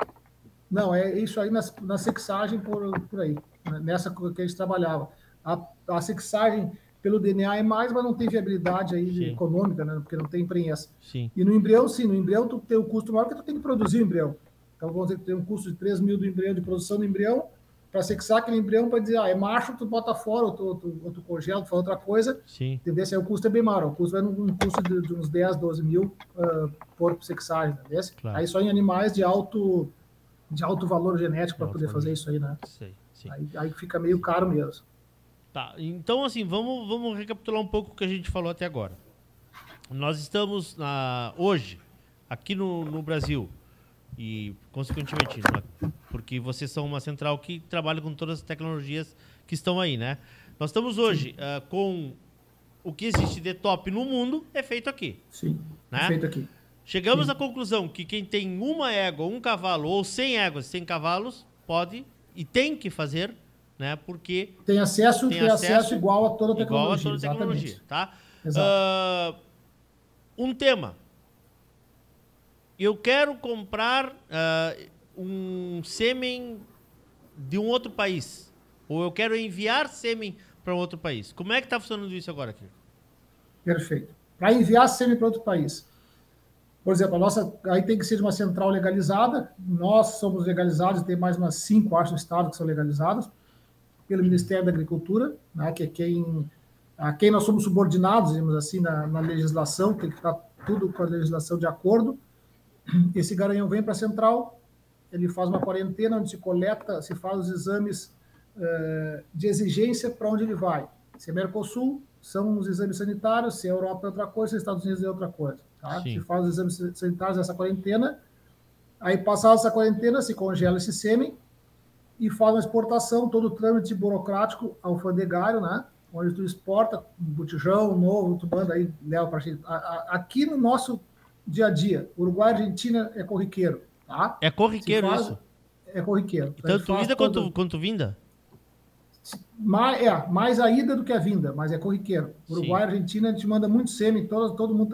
Não, é isso aí na, na sexagem por, por aí, né? nessa que a gente trabalhava. A, a sexagem pelo DNA é mais, mas não tem viabilidade aí Sim. econômica, né? Porque não tem prenhez. Sim. E no embrião, sim, no embrião tu tem o custo maior porque tu tem que produzir o embrião. Então, vamos dizer que tem um custo de 3 mil do embrião, de produção do embrião, para sexar aquele embrião, para dizer, ah, é macho, tu bota fora, ou tu, ou tu, ou tu congela, tu faz outra coisa, Sim. entendeu? Aí o custo é bem maior, o custo vai num num custo de, de uns 10, 12 mil uh, por sexagem, entendeu? Claro. Aí só em animais de alto, de alto valor genético para poder valor. fazer isso aí, né? Sei, sim. Aí, aí fica meio caro mesmo. Tá, então assim, vamos, vamos recapitular um pouco o que a gente falou até agora. Nós estamos na, hoje, aqui no, no Brasil, e consequentemente, na- porque vocês são uma central que trabalha com todas as tecnologias que estão aí, né? Nós estamos hoje ah, com o que existe de top no mundo é feito aqui. Sim, né? é feito aqui. Chegamos Sim. à conclusão que quem tem uma égua, um cavalo, ou 100 éguas, 100 cavalos, pode e tem que fazer, né? Porque tem acesso, tem, tem acesso, acesso, igual a toda a tecnologia. Igual a toda a tecnologia, tá? Uh, um tema. Eu quero comprar uh, um sêmen de um outro país. Ou eu quero enviar sêmen para outro país. Como é que está funcionando isso agora, aqui? Perfeito. Para enviar sêmen para outro país. Por exemplo, a nossa aí tem que ser uma central legalizada. Nós somos legalizados, tem mais umas cinco, acho, estados que são legalizados pelo Ministério da Agricultura, né, que é quem a quem nós somos subordinados, digamos assim, na, na legislação, tem que estar tudo com a legislação de acordo. Esse garanhão vem para a central, ele faz uma quarentena onde se coleta, se faz os exames uh, de exigência para onde ele vai. Se é Mercosul, são os exames sanitários, se é Europa é outra coisa, se é Estados Unidos é outra coisa. Tá? Se faz os exames sanitários nessa quarentena, aí passada essa quarentena, se congela esse sêmen e faz uma exportação, todo o trâmite burocrático alfandegário, né? onde tu exporta um botijão novo, tu manda aí, leva para a Aqui no nosso dia a dia, Uruguai e Argentina é corriqueiro. Tá? É corriqueiro faz, isso? É corriqueiro. Tanto ida quanto, todo... quanto vinda? Mais, é, mais a ida do que a vinda, mas é corriqueiro. Uruguai e Argentina, a gente manda muito sêmen, todo, todo mundo,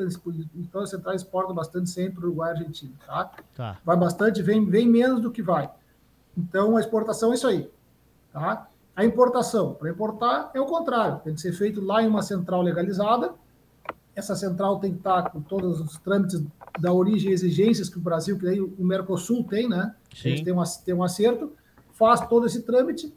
todas as centrais exportam bastante sêmen para Uruguai e Argentina, tá? tá? Vai bastante, vem, vem menos do que vai. Então, a exportação é isso aí, tá? A importação, para importar, é o contrário, tem que ser feito lá em uma central legalizada, essa central tem que estar com todos os trâmites da origem e exigências que o Brasil, que aí o Mercosul tem, né? Sim. Eles têm um, têm um acerto, faz todo esse trâmite,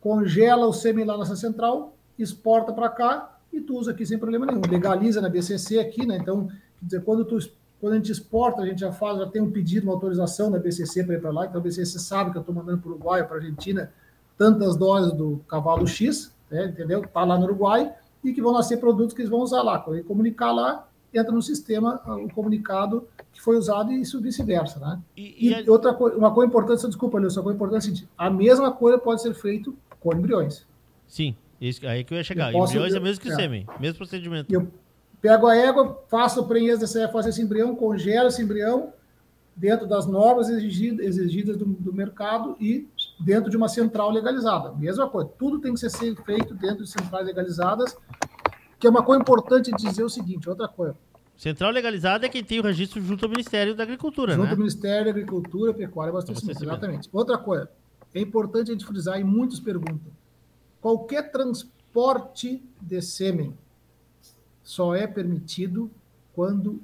congela o sêmen lá nessa central, exporta para cá e tu usa aqui sem problema nenhum. Legaliza na BCC aqui, né? Então, quer dizer, quando, tu, quando a gente exporta, a gente já faz, já tem um pedido, uma autorização da BCC para ir para lá, então a BCC sabe que eu estou mandando para o Uruguai, para a Argentina, tantas doses do cavalo X, né? entendeu? Está lá no Uruguai, e que vão nascer produtos que eles vão usar lá. Quando ele comunicar lá, entra no sistema ah, o comunicado que foi usado e isso vice-versa, né? E, e, e outra coisa, uma coisa importante, desculpa, Leo, uma coisa importante é a mesma coisa pode ser feito com embriões. Sim, isso, aí que eu ia chegar. Eu posso, embriões é mesmo que é, sêmen, mesmo procedimento. Eu pego a égua, faço o prenhez dessa faço esse embrião, congelo esse embrião dentro das normas exigidas, exigidas do, do mercado e dentro de uma central legalizada. Mesma coisa, tudo tem que ser feito dentro de centrais legalizadas, que é uma coisa importante dizer o seguinte, outra coisa. Central legalizada é quem tem o registro junto ao Ministério da Agricultura, junto né? Junto ao Ministério da Agricultura, Pecuária e Abastecimento, exatamente. Outra coisa, é importante a gente frisar, e muitos perguntam, qualquer transporte de sêmen só é permitido quando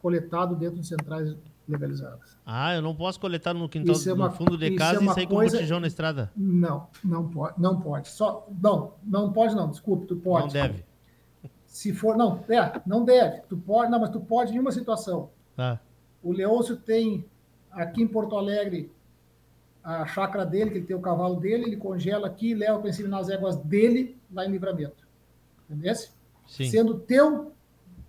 coletado dentro de centrais legalizadas. Ah, eu não posso coletar no quintal é uma, no fundo de casa é e sair com coisa, botijão na estrada? Não, não pode, não pode. Só não, não pode não, desculpe, tu pode. Não deve. Se for, não, é, não deve. Tu pode, não, mas tu pode em uma situação. Tá. O Leôncio tem aqui em Porto Alegre a chácara dele, que ele tem o cavalo dele, ele congela aqui e leva para inseminar as éguas dele lá em livramento. Entendeu? Sendo teu,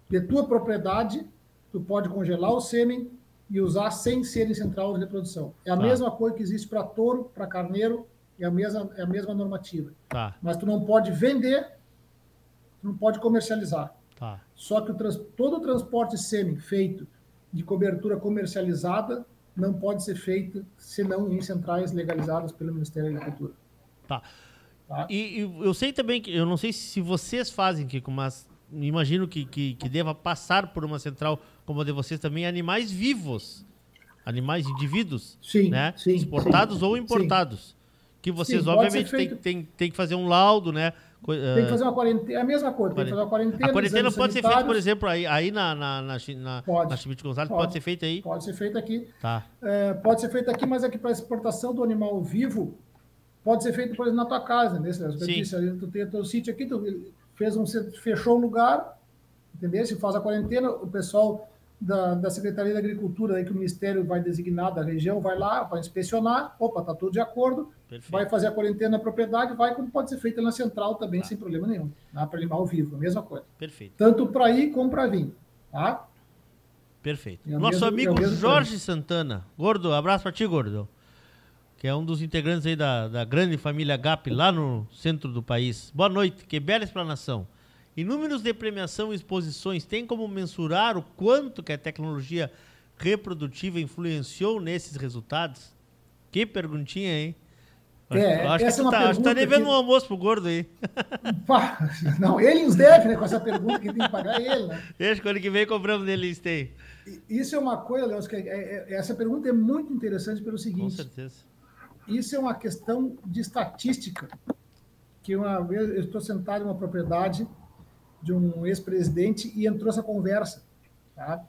de tua propriedade, tu pode congelar o sêmen, e usar sem ser em central de reprodução. É a tá. mesma coisa que existe para touro, para carneiro, é a mesma, é a mesma normativa. Tá. Mas tu não pode vender, tu não pode comercializar. Tá. Só que o trans, todo o transporte sêmen feito de cobertura comercializada não pode ser feito senão em centrais legalizadas pelo Ministério da Agricultura. Tá. tá. E, e, eu sei também que, eu não sei se vocês fazem, Kiko, mas imagino que, que, que deva passar por uma central como a de vocês também, animais vivos, animais, indivíduos, sim, né? Sim, exportados sim, ou importados. Sim. Que vocês, obviamente, têm tem, que fazer um laudo, né? Tem que fazer uma quarentena, é a mesma coisa, tem que fazer uma quarentena. A quarentena pode ser feita, por exemplo, aí, aí na, na, na, na, pode, na Schmidt Gonzalez, pode, pode, ser feita aí? Pode ser feita aqui. Tá. É, pode ser feita aqui, mas aqui para exportação do animal vivo, pode ser feito, por exemplo, na tua casa, né? Eu disse, tu tem o teu sítio aqui, tu fez um, fechou um lugar, entendeu? Se faz a quarentena, o pessoal da, da Secretaria da Agricultura, aí, que o Ministério vai designar da região, vai lá, vai inspecionar, opa, está tudo de acordo, Perfeito. vai fazer a quarentena na propriedade, vai como pode ser feita na central também, tá. sem problema nenhum. Tá? Para animal vivo, a mesma coisa. Perfeito. Tanto para ir como para vir. Tá? Perfeito. É Nosso mesmo, amigo é Jorge Santana. Gordo, abraço para ti, Gordo. Que é um dos integrantes aí da, da grande família GAP lá no centro do país. Boa noite, que bela explanação. Em números de premiação e exposições, tem como mensurar o quanto que a tecnologia reprodutiva influenciou nesses resultados? Que perguntinha, hein? É, acho essa que é uma tá, acho que tá devendo que- um almoço pro gordo aí. Não, ele nos deve, né? Com essa pergunta que tem que pagar ele, né? Deixa que ano que vem compramos dele Stay. Isso é uma coisa, Leôncio, que é- é- essa pergunta é muito interessante pelo Com seguinte: certeza. isso é uma questão de estatística. Que uma vez eu estou sentado em uma propriedade de um ex-presidente e entrou essa conversa, tá?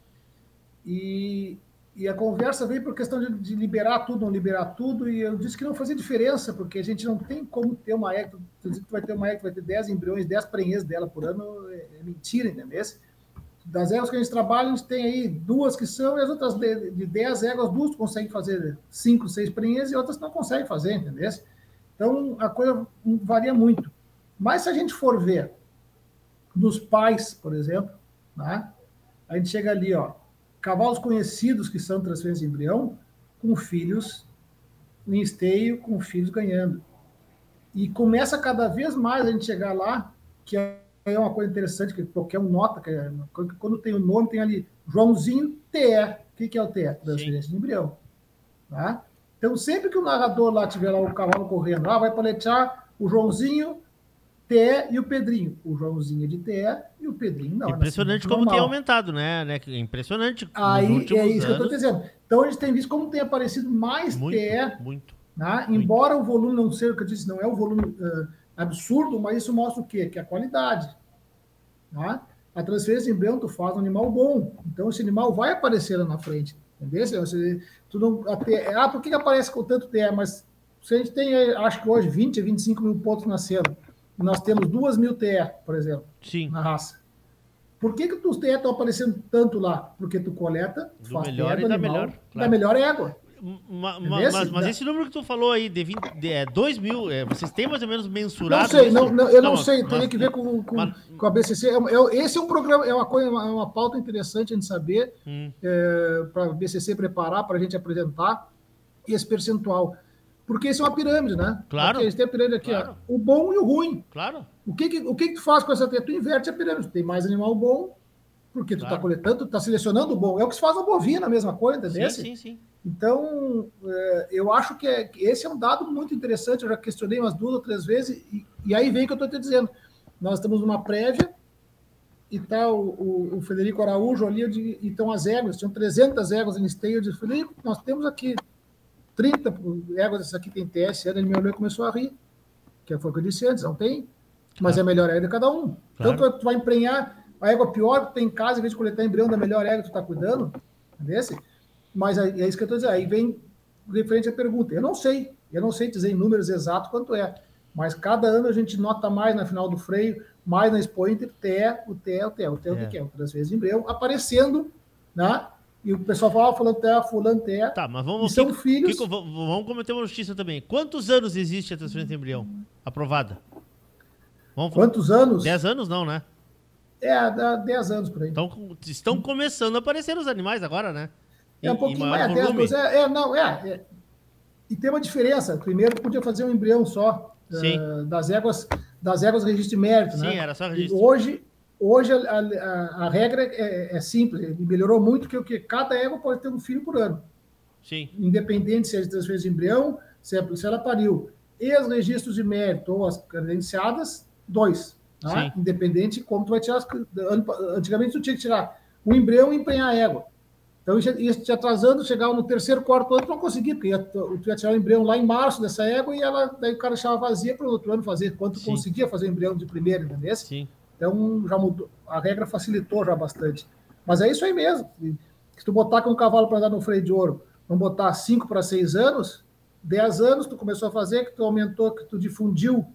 E, e a conversa veio por questão de, de liberar tudo, não liberar tudo, e eu disse que não fazia diferença, porque a gente não tem como ter uma égua, tu diz que tu vai ter uma égua, vai ter 10 embriões, 10 prenhês dela por ano, é, é mentira, entendeu? Das éguas que a gente trabalha, a gente tem aí duas que são, e as outras de, de 10 éguas, duas tu consegue fazer 5, 6 prenhês, e outras não consegue fazer, entendeu? Então, a coisa varia muito. Mas se a gente for ver nos pais, por exemplo, né, a gente chega ali, ó, cavalos conhecidos que são transferência de embrião, com filhos em esteio, com filhos ganhando. E começa cada vez mais a gente chegar lá, que é uma coisa interessante, que qualquer um nota, que é- quando tem o nome, tem ali Joãozinho TE. O que, que é o TE? Transferência de embrião. Tá? Então, sempre que o narrador lá tiver lá o cavalo correndo, ah, vai paletear o Joãozinho, TE e o Pedrinho. O Joãozinho é de TE e o Pedrinho não. é Impressionante como tem normal. aumentado, né? né? que- Impressionante. Aí é isso que eu estou anos. dizendo. Então a gente tem visto como tem aparecido mais Muito, TE, muito. né? embora o volume não seja o que eu disse, não é o volume ah, absurdo, mas isso mostra o quê? Que é a qualidade. Né? A transferência de embrião tu faz um animal bom. Então esse animal vai aparecer lá na frente. Entendeu? Você- tu não, ah, por que, que aparece com tanto TE? Mas se a gente tem, acho que hoje, 20 a 25 mil pontos na cena, e nós temos 2 mil TE, por exemplo, Sim. na raça. Por que, que os TE estão aparecendo tanto lá? Porque tu coleta, tu Do faz melhor TE e do da animal, melhor, da claro. melhor égua. Ma- ma- mas, mas dá- esse número que tu falou aí, de, 20, de é, 2 mil, é, vocês têm mais ou menos Não mensurado? sei, isso? não, não, eu não, mas- sei, mas- teria que ver com, com, mas- com a BCC. É, é- esse é um programa, é uma coisa, é uma pauta interessante a gente saber, Hum. para a BCC preparar, para a gente apresentar esse percentual. Porque isso é uma pirâmide, né? Claro. Porque eles têm a pirâmide aqui, Claro. ó, o bom e o ruim. Claro. O que, que, o que, que tu faz com essa Tu inverte a pirâmide. Tem mais animal bom, porque tu está Claro. coletando, tu está selecionando o bom. É o que se faz na bovina, a mesma coisa, entendeu? Sim, sim, sim. Então, é, eu acho que, é- esse é um dado muito interessante. Eu já questionei umas duas ou três vezes, e, e aí vem o que eu estou te dizendo. Nós estamos numa prévia, e está o, o- o Federico Araújo ali, digo, e estão as éguas, tinham 300 éguas em esteio. Eu disse, Federico, nós temos aqui 30 éguas, essa aqui tem TS. Ele me olhou e começou a rir, que foi o que eu disse antes, não tem? Mas é a melhor égua de cada um. Claro. Então, tu, vai emprenhar a égua pior que tu tem em casa, em vez de coletar embrião da melhor égua que tu está cuidando, entendeu? Mas aí- é isso que eu estou dizendo. Aí vem referente à pergunta. Eu não sei, eu não sei dizer em números exatos quanto é, mas cada ano a gente nota mais na final do freio, mais na Expo Inter, o TE, o TE, o TE, o TE, o É. que é, o transferência de embrião, aparecendo, né? E o pessoal falava, fulano TE, fulano TE, Tá, mas e vamos. são Kiko- filhos... Kiko, vamos cometer uma justiça também. Quantos anos existe a transferência de embrião aprovada? Vamos Quantos anos? 10 anos não, né? É, dá 10 anos por aí. Então estão começando a aparecer os animais agora, né? É um pouquinho mais, 10, volume. 12, é, é, não, é, é. E tem uma diferença. Primeiro, podia fazer um embrião só Sim. eh, das éguas, das éguas registro de mérito, Sim, né? era só E registro. hoje, hoje a, a- a regra é, é simples, e melhorou muito que o que cada égua pode ter um filho por ano, Sim. independente se é de transferência de embrião, se, é- se ela pariu. E os registros de mérito ou as credenciadas, dois. Né? Sim. Independente de como tu vai tirar. As, antigamente tu tinha que tirar o embrião e empenhar a égua. Então, isso te atrasando, chegava no terceiro, quarto ano, tu não conseguia, porque ia, tu ia tirar o embrião lá em março dessa égua e ela, daí o cara deixava vazia para o outro ano fazer, Sim. conseguia fazer o embrião de primeiro, entendeu? Sim. Então, já mudou, a regra facilitou já bastante. Mas é isso aí mesmo. Se tu botar com um cavalo para andar no freio de ouro, vamos botar 5 para 6 anos, 10 anos tu começou a fazer, que tu aumentou, que tu difundiu,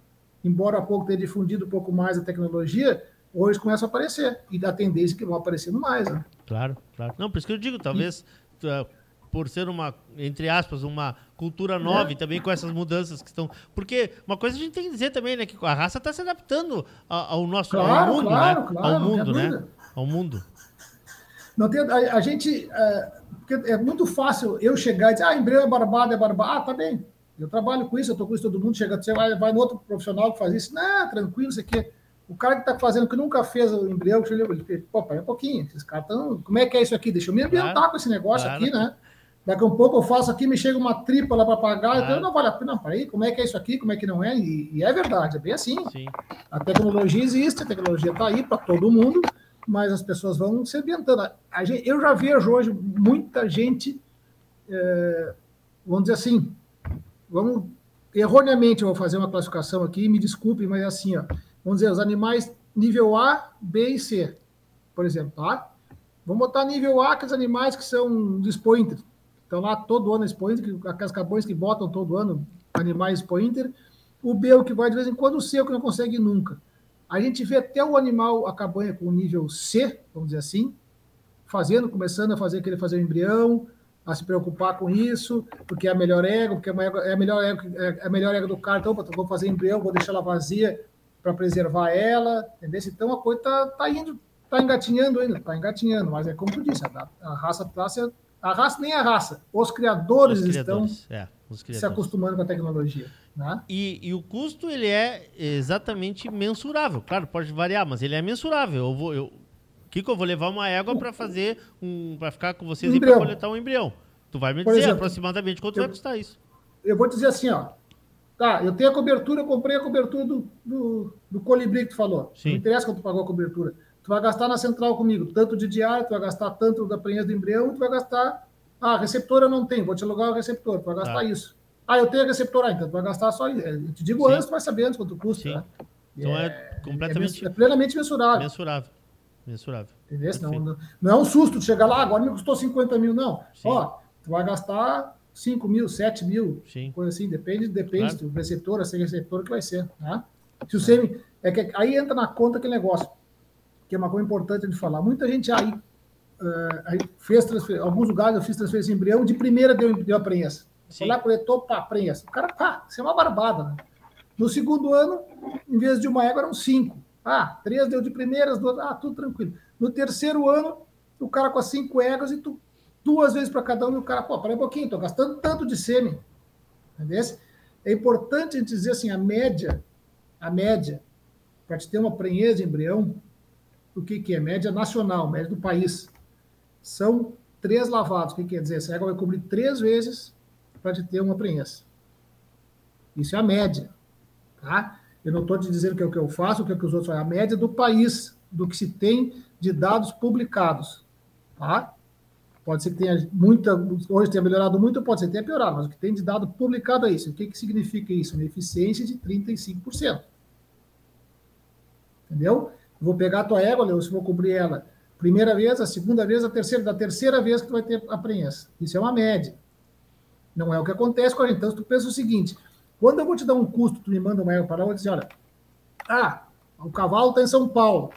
embora há pouco tenha difundido um pouco mais a tecnologia, hoje começa a aparecer. E da tendência que vão aparecendo mais, né? Claro, claro. Não, por isso que eu digo, talvez ah, por ser uma, entre aspas, uma cultura nova É. e também com essas mudanças que estão. Porque uma coisa a gente tem que dizer também, né? Que a raça está se adaptando ao nosso Claro, ao mundo, claro, né? claro, ao mundo, né? Ao mundo. Não tem, a, a gente. é, é muito fácil eu chegar e dizer, ah, embrião é barbado, é barbado. Ah, tá bem. Eu trabalho com isso, eu tô com isso, todo mundo chega, você vai, vai no outro profissional que faz isso. Não, tranquilo, isso aqui. O cara que está fazendo, que nunca fez o embrião, ele pô, pera um pouquinho, esses caras estão. Como é que é isso aqui? Deixa eu me ambientar claro, com esse negócio claro. aqui, né? Daqui a um pouco eu faço aqui, me chega uma tripa lá para pagar, ah. então não vale a pena. Não, peraí, como é que é isso aqui, como é que não é? E, e é verdade, é bem assim. Sim. A tecnologia existe, a tecnologia está aí para todo mundo, mas as pessoas vão se ambientando. A gente, eu já vejo hoje muita gente, é, vamos dizer assim, vamos erroneamente eu vou fazer uma classificação aqui, me desculpe, mas é assim, ó, vamos dizer, os animais nível A, B e C, por exemplo, tá? Vamos botar nível A, aqueles animais que são de Estão lá todo ano Expo Inter, aquelas cabões que botam todo ano animais Expo Inter. O B, que vai de vez em quando, o C, que não consegue nunca. A gente vê até o animal, a cabanha com nível C, vamos dizer assim, fazendo, começando a fazer aquele fazer o embrião, a se preocupar com isso, porque é a melhor ego, porque é a melhor ego, é a melhor ego do cara, então vou fazer embrião, vou deixar ela vazia para preservar ela, entendeu? Então a coisa tá, tá indo, tá engatinhando ainda, tá engatinhando, mas é como tu disse, a, a raça tá se a raça nem a raça. Os criadores, os criadores estão é, os criadores. se acostumando com a tecnologia. Né? E, e, o custo ele é exatamente mensurável. Claro, pode variar, mas ele é mensurável. Eu vou, eu, Kiko, eu vou levar uma égua para fazer um, para ficar com vocês um e para coletar um embrião. Tu vai me Por dizer exemplo, aproximadamente quanto eu, vai custar isso? Eu vou dizer assim, ó. Tá, eu tenho a cobertura, eu comprei a cobertura do, do, do colibri que tu falou. Sim. Não interessa quanto pagou a cobertura. Tu vai gastar na central comigo tanto de diário, tu vai gastar tanto da prenhez do embrião, tu vai gastar. Ah, receptor eu não tenho, vou te alugar o receptor, tu vai gastar tá. isso. Ah, eu tenho receptor, ah, então tu vai gastar só isso. Eu te digo Sim. antes, tu vai saber antes quanto custa. Né? Então é, é completamente. É, é, plenamente mensurável. Mensurável. Mensurável. Entendeu? Não, não, é um susto chegar lá, agora me custou 50 mil, não. Sim. Ó, tu vai gastar 5 mil, 7 mil, Sim. coisa assim, depende, depende claro. do receptor, a ser receptor que vai ser. Né? Se o semi. É que aí entra na conta aquele negócio que é uma coisa importante de falar. Muita gente aí, uh, aí fez transferência, alguns lugares eu fiz transferência de embrião, de primeira deu, deu a prensa. Foi lá, coletou, pá, prensa. O cara, pá, isso é uma barbada, né? No segundo ano, em vez de uma égua, eram cinco. Ah, três deu de primeiras, duas, ah, tudo tranquilo. No terceiro ano, o cara com as cinco éguas e tu, duas vezes para cada um, e o cara, pô, peraí um pouquinho, tô gastando tanto de sêmen. Entendeu? É importante a gente dizer assim, a média, a média, para te ter uma prenhez de embrião, o que, que é? Média nacional, média do país. São três lavados. O que quer dizer? Essa égua vai cobrir três vezes para te ter uma prenhez. Isso é a média. Tá? Eu não estou te dizendo que é o que eu faço, o que, é que os outros fazem. A média do país, do que se tem de dados publicados. Tá? Pode ser que tenha muita, hoje tenha melhorado muito, pode ser que tenha piorado, mas o que tem de dado publicado é isso. O que, que significa isso? Uma eficiência de 35%. Entendeu? Vou pegar a tua égua, Leôncio, vou cobrir ela. Primeira vez, a segunda vez, a terceira, da terceira vez que tu vai ter a prensa. Isso é uma média. Não é o que acontece com a gente. Então, tu pensa o seguinte: quando eu vou te dar um custo, tu me manda uma égua para lá, eu vou dizer, olha, ah, o cavalo está em São Paulo.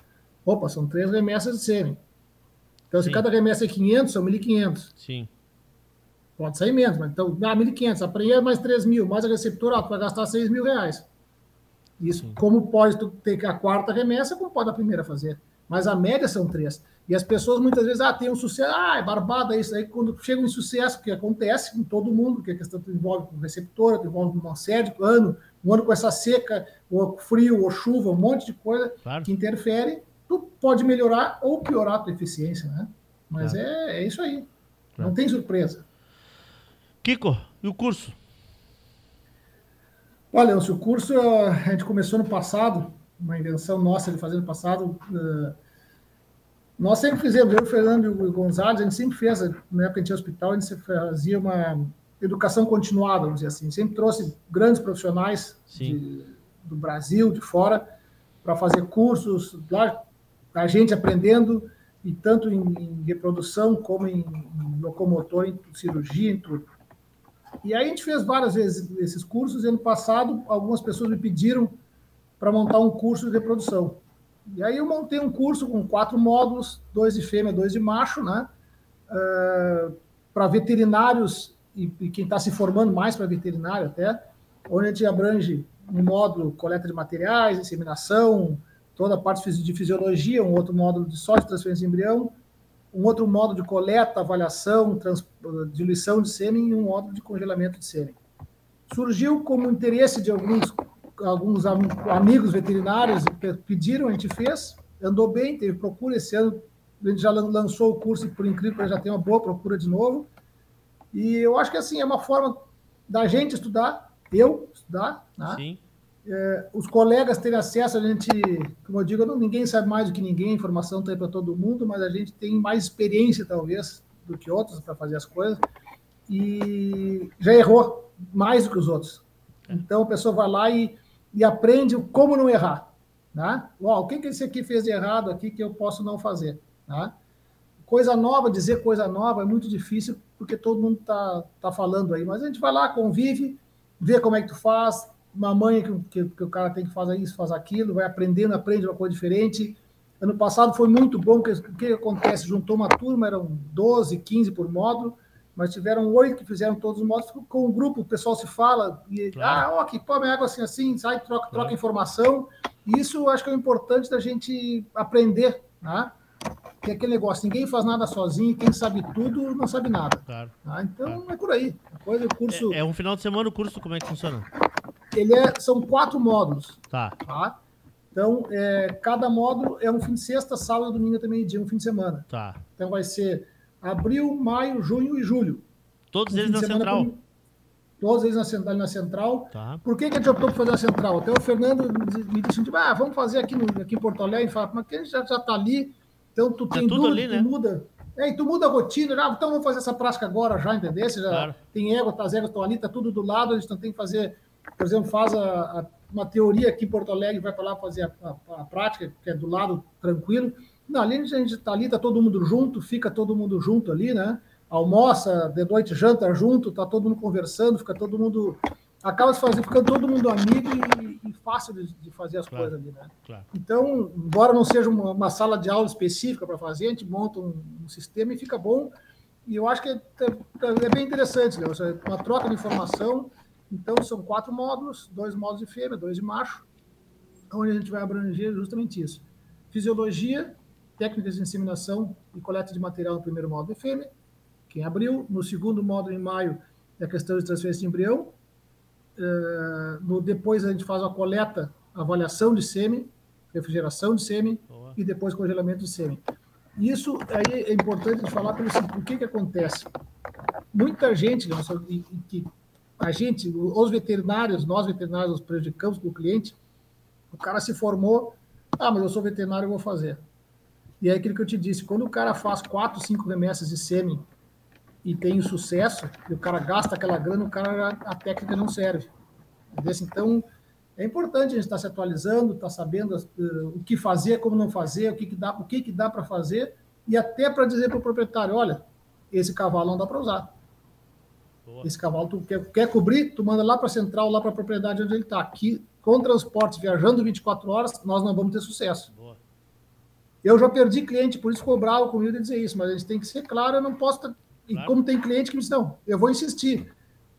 Opa, são três remessas de sêmen. Então, Sim. se cada remessa é 500, são 1.500. Sim. Pode sair menos, mas então, ah, 1.500, a prenha é mais 3 mil, mais a receptora, ah, tu vai gastar 6 mil reais. Isso, Sim. como pode ter a quarta remessa, como pode a primeira fazer. Mas a média são três. E as pessoas muitas vezes, ah, tem um sucesso, ah, é barbada isso. Aí quando chega um insucesso, que acontece com todo mundo, que a questão envolve com receptora, envolve uma série de ano, um ano com essa seca, ou frio, ou chuva, um monte de coisa claro. que interfere, tu pode melhorar ou piorar a tua eficiência, né? Mas claro. é, é isso aí. Claro. Não tem surpresa. Kiko, e o curso? Olha, o curso a gente começou no passado, uma invenção nossa de fazer no passado. Uh, nós sempre fizemos, eu, Fernando e o Gonzalez, a gente sempre fez, na época que tinha hospital, a gente fazia uma educação continuada, vamos dizer assim. Sempre trouxe grandes profissionais de, do Brasil, de fora, para fazer cursos, lá, a gente aprendendo, e tanto em, em reprodução como em, em locomotor, em cirurgia, em tudo. E aí a gente fez várias vezes esses cursos, e ano passado algumas pessoas me pediram para montar um curso de reprodução. E aí eu montei um curso com quatro módulos, dois de fêmea, dois de macho, né? Uh, para veterinários e, e quem está se formando mais para veterinário até, onde a gente abrange um módulo coleta de materiais, inseminação, toda a parte de fisiologia, um outro módulo de só de transferência de embrião, um outro modo de coleta, avaliação, trans, diluição de sêmen e um modo de congelamento de sêmen. Surgiu como interesse de alguns alguns am- amigos veterinários pe- pediram, a gente fez, andou bem, teve procura esse ano, a gente já lan- lançou o curso e por incrível já tem uma boa procura de novo. E eu acho que assim é uma forma da gente estudar, eu estudar, né? Sim. É, os colegas terem acesso, a gente, como eu digo, não- ninguém sabe mais do que ninguém, a informação está aí para todo mundo, mas a gente tem mais experiência, talvez, do que outros para fazer as coisas, e já errou mais do que os outros. Então a pessoa vai lá e, e aprende como não errar. Né? Ó, o que, que esse aqui fez de errado aqui que eu posso não fazer? Né? Coisa nova, dizer coisa nova é muito difícil, porque todo mundo está tá falando aí, mas a gente vai lá, convive, vê como é que tu faz, uma mãe que, que, que o cara tem que fazer isso, faz aquilo, vai aprendendo, aprende uma coisa diferente. Ano passado foi muito bom, o que acontece? Juntou uma turma, eram 12, 15 por módulo, mas tiveram oito que fizeram todos os módulos, com o grupo, o pessoal se fala, e, Claro. ah, ó, aqui, pô, minha água assim, assim, sai, troca, troca Claro. informação, e isso eu acho que é importante da gente aprender, né? Que é aquele negócio, ninguém faz nada sozinho, quem sabe tudo não sabe nada. Claro. tá? Então é por aí. A coisa, o curso, É, é um final de semana o curso, como é que funciona? Ele é, são quatro módulos, Tá. tá? Então, é, cada módulo é um fim de sexta, sábado, domingo até meio-dia, um fim de semana. Tá. Então vai ser abril, maio, junho e julho. Todos Um eles na central. Todos eles na central, na central. Tá. Por que, que a gente optou por fazer na central? Até o Fernando me disse, tipo, ah, vamos fazer aqui, no, aqui em Porto Alegre. Ele fala, mas que a gente já, já tá ali, então tu tem tudo dúvida, ali, tu né? muda. É, e tu muda a rotina, já, então vamos fazer essa prática agora já, entendeu? Você já Claro. tem égua, as éguas estão ali, tá tudo do lado, a gente não tem que fazer, por exemplo, faz a- a- uma teoria aqui em Porto Alegre, vai para lá fazer a, a- prática, que é do lado tranquilo. Não, ali a gente está ali, tá todo mundo junto, fica todo mundo junto ali, né? Almoça, de noite janta junto, tá todo mundo conversando, fica todo mundo. Acaba fazendo, ficando todo mundo amigo e, e fácil de, de fazer as Claro. coisas ali, né? Claro. Então, embora não seja uma, uma sala de aula específica para fazer, a gente monta um, um sistema e fica bom. E eu acho que é, é- é bem interessante, né? Uma troca de informação. Então, são quatro módulos, dois módulos de fêmea, dois de macho, onde a gente vai abranger justamente isso. Fisiologia, técnicas de inseminação e coleta de material no primeiro módulo de fêmea, que em abril. No segundo módulo, em maio, é a questão de transferência de embrião. Eh, no, depois a gente faz a coleta, avaliação de sêmen, refrigeração de sêmen Boa. e depois congelamento de sêmen. Isso aí é importante de falar pelo seguinte, o que que acontece? Muita gente, né, só- e- e que a gente, os veterinários, nós veterinários, nos prejudicamos com o cliente, o cara se formou, ah, mas eu sou veterinário, eu vou fazer. E é aquilo que eu te disse, quando o cara faz quatro, cinco remessas de sêmen e tem sucesso, e o cara gasta aquela grana, o cara a técnica não serve. Entendeu? Então, é importante a gente estar se atualizando, estar sabendo eh, o que fazer, como não fazer, o que, que dá, o que, que dá para fazer, e até para dizer para o proprietário, olha, esse cavalo não dá para usar. Boa. Esse cavalo tu quer, quer cobrir, tu manda lá para a central, lá para a propriedade onde ele está. Aqui, com transportes, viajando 24 horas, nós não vamos ter sucesso. Boa. Eu já perdi cliente, por isso ficou bravo comigo de dizer isso, mas gente tem que ser claro, eu não posso. tá- E Claro. como tem cliente que me diz, não, eu vou insistir.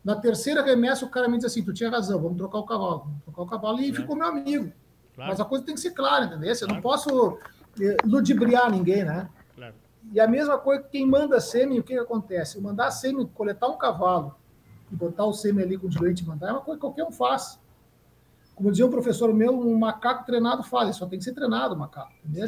Na terceira remessa, o cara me diz assim: tu tinha razão, vamos trocar o cavalo. Vamos trocar o cavalo e Claro. ficou meu amigo. Claro. Mas a coisa tem que ser clara, entendeu? Eu não posso eh, ludibriar ninguém, né? E a mesma coisa, quem manda sêmen, o que, que acontece? Eu mandar sêmen, coletar um cavalo e botar o sêmen ali com o diluente e mandar, é uma coisa que qualquer um faz. Como dizia um professor meu, um macaco treinado faz, ele só tem que ser treinado o macaco, entendeu?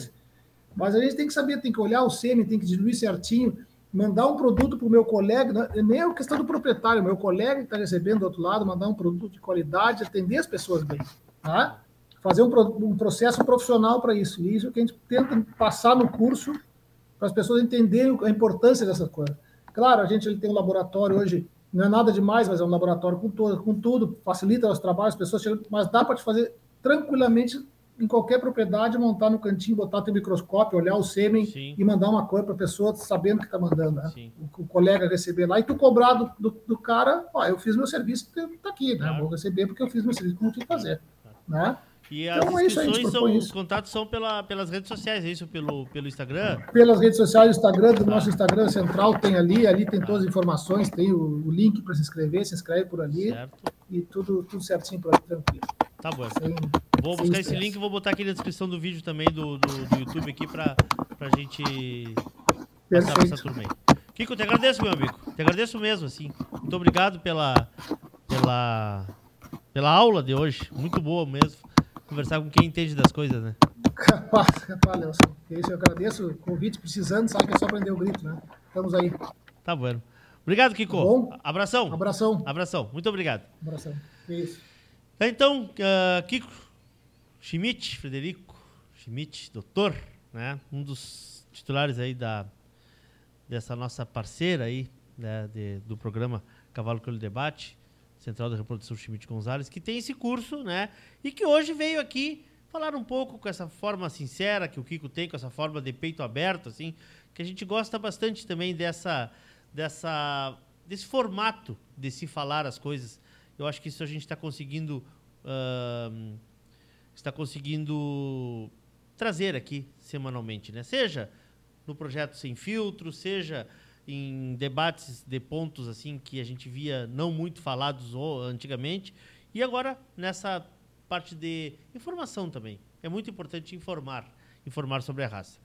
Mas a gente tem que saber, tem que olhar o sêmen, tem que diluir certinho, mandar um produto para o meu colega, não- nem é questão do proprietário, meu colega que está recebendo do outro lado, mandar um produto de qualidade, atender as pessoas bem, tá? Fazer um, um processo profissional para isso. E isso que a gente tenta passar no curso para as pessoas entenderem a importância dessas coisas. Claro, a gente ele tem um laboratório hoje, não é nada demais, mas é um laboratório com, todo, com tudo, facilita os trabalhos, as pessoas chegam, mas dá para te fazer tranquilamente em qualquer propriedade, montar no cantinho, botar teu microscópio, olhar o sêmen Sim. e mandar uma coisa para a pessoa sabendo que está mandando, né? O, o colega receber lá e tu cobrar do, do, do cara, ó, eu fiz meu serviço, está aqui, né? Claro. Vou receber porque eu fiz meu serviço como tinha que fazer, né? E as Então é isso a inscrições são, os contatos são pela, pelas redes sociais, é isso? Pelo, pelo Instagram? pelas redes sociais, o Instagram, do nosso Instagram central tem ali, ali tem todas as informações, tem o, o link para se inscrever, se inscreve por ali Certo. e tudo, tudo certinho tranquilo. Tá bom. Sem, Vou buscar esse link e vou botar aqui na descrição do vídeo também do, do, do YouTube aqui pra, pra gente passar pra essa Perfeito. turma aí. Kiko, eu te agradeço, meu amigo. Te agradeço mesmo, assim. Muito obrigado pela, pela, pela aula de hoje. Muito boa mesmo. Conversar com quem entende das coisas, né? Capaz, capaz, Nelson. Isso eu agradeço o convite, precisando, sabe que é só prender o grito, né? Estamos aí. Tá bom. Obrigado, Kiko. Bom. Abração. Abração. Abração. Muito obrigado. Abração. Isso. Então, uh, Kiko Schmidt, Frederico Schmidt, doutor, né? Um dos titulares aí da, dessa nossa parceira aí, né? De, do programa Cavalo Crioulo Debate, Central da Reprodução Schmidt Gonzalez, que tem esse curso, né? E que hoje veio aqui falar um pouco com essa forma sincera que o Kiko tem, com essa forma de peito aberto, assim, que a gente gosta bastante também dessa, dessa, desse formato de se falar as coisas. Eu acho que isso a gente está conseguindo, uh, está conseguindo trazer aqui semanalmente, né? Seja no projeto sem filtro, seja em debates de pontos assim que a gente via não muito falados antigamente e agora nessa parte de informação também. É muito importante informar, informar sobre a raça.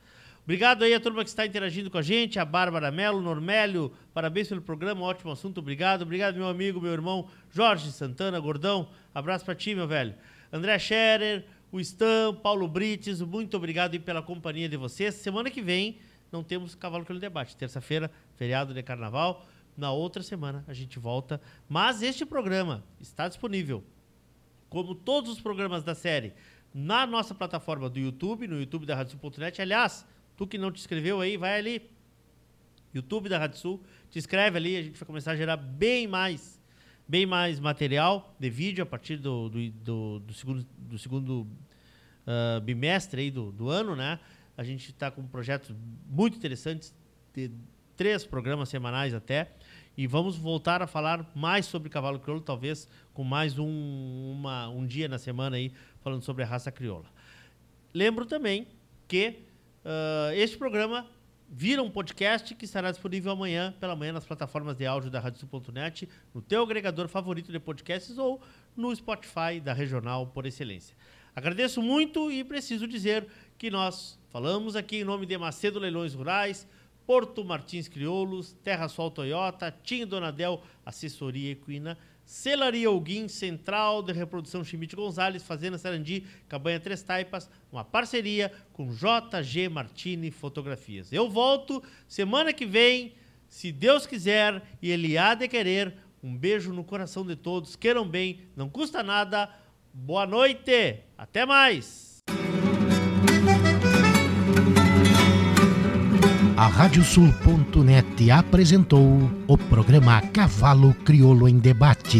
Obrigado aí a turma que está interagindo com a gente, a Bárbara Melo, Normélio, parabéns pelo programa, ótimo assunto, obrigado. Obrigado, meu amigo, meu irmão Jorge Santana, Gordão, abraço para ti, meu velho. André Scherer, o Stan, Paulo Brites, muito obrigado aí pela companhia de vocês. Semana que vem não temos Cavalo pelo Debate. Terça-feira, feriado de carnaval. Na outra semana a gente volta. Mas este programa está disponível, como todos os programas da série, na nossa plataforma do YouTube, no YouTube da Rádio.net. Aliás, tu que não te inscreveu aí, vai ali, YouTube da Rádio Sul, te inscreve ali, a gente vai começar a gerar bem mais, bem mais material de vídeo a partir do, do, do, do segundo, do segundo uh, bimestre aí do, do ano, né? A gente está com projetos muito interessantes, de três programas semanais até. E vamos voltar a falar mais sobre cavalo crioulo, talvez com mais um, uma, um dia na semana aí, falando sobre a raça crioula. Lembro também que uh, este programa vira um podcast que estará disponível amanhã pela manhã nas plataformas de áudio da Rádio.net, no teu agregador favorito de podcasts ou no Spotify da Regional por excelência. Agradeço muito e preciso dizer que nós falamos aqui em nome de Macedo Leilões Rurais, Porto Martins Crioulos, Terra Sol Toyota, Tim Donadel, Assessoria Equina, Celaria Alguim, Central de Reprodução Chimite Gonzalez, Fazenda Sarandi, Cabanha Três Taipas, uma parceria com JG Martini Fotografias. Eu volto semana que vem, se Deus quiser e Ele há de querer. Um beijo no coração de todos, queiram bem, não custa nada. Boa noite, até mais! A Radiosul.net apresentou o programa Cavalo Crioulo em Debate.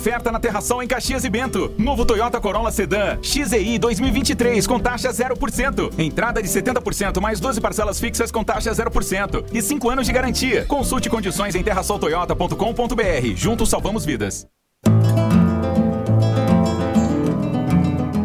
Oferta na Terração em Caxias e Bento. Novo Toyota Corolla Sedan XEI 2023 com taxa 0%. Entrada de 70% mais 12 parcelas fixas com taxa 0% e 5 anos de garantia. Consulte condições em terrasoltoyota.com.br. Juntos salvamos vidas.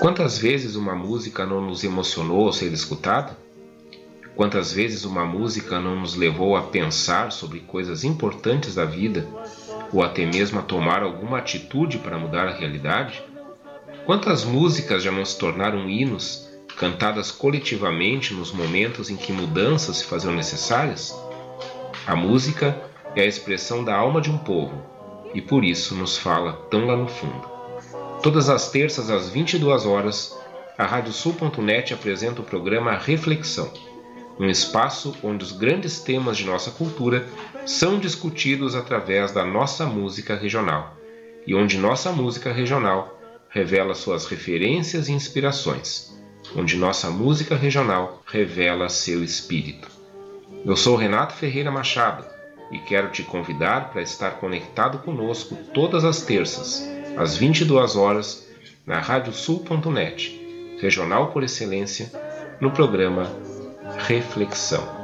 Quantas vezes uma música não nos emocionou ao ser escutada? Quantas vezes uma música não nos levou a pensar sobre coisas importantes da vida ou até mesmo a tomar alguma atitude para mudar a realidade? Quantas músicas já não se tornaram hinos, cantadas coletivamente nos momentos em que mudanças se faziam necessárias? A música é a expressão da alma de um povo e por isso nos fala tão lá no fundo. Todas as terças às 22 horas, a Radiosul.net apresenta o programa Reflexão, um espaço onde os grandes temas de nossa cultura são discutidos através da nossa música regional e onde nossa música regional revela suas referências e inspirações, onde nossa música regional revela seu espírito. Eu sou Renato Ferreira Machado e quero te convidar para estar conectado conosco todas as terças às 22 horas, na radiosul.net, regional por excelência, no programa Reflexão.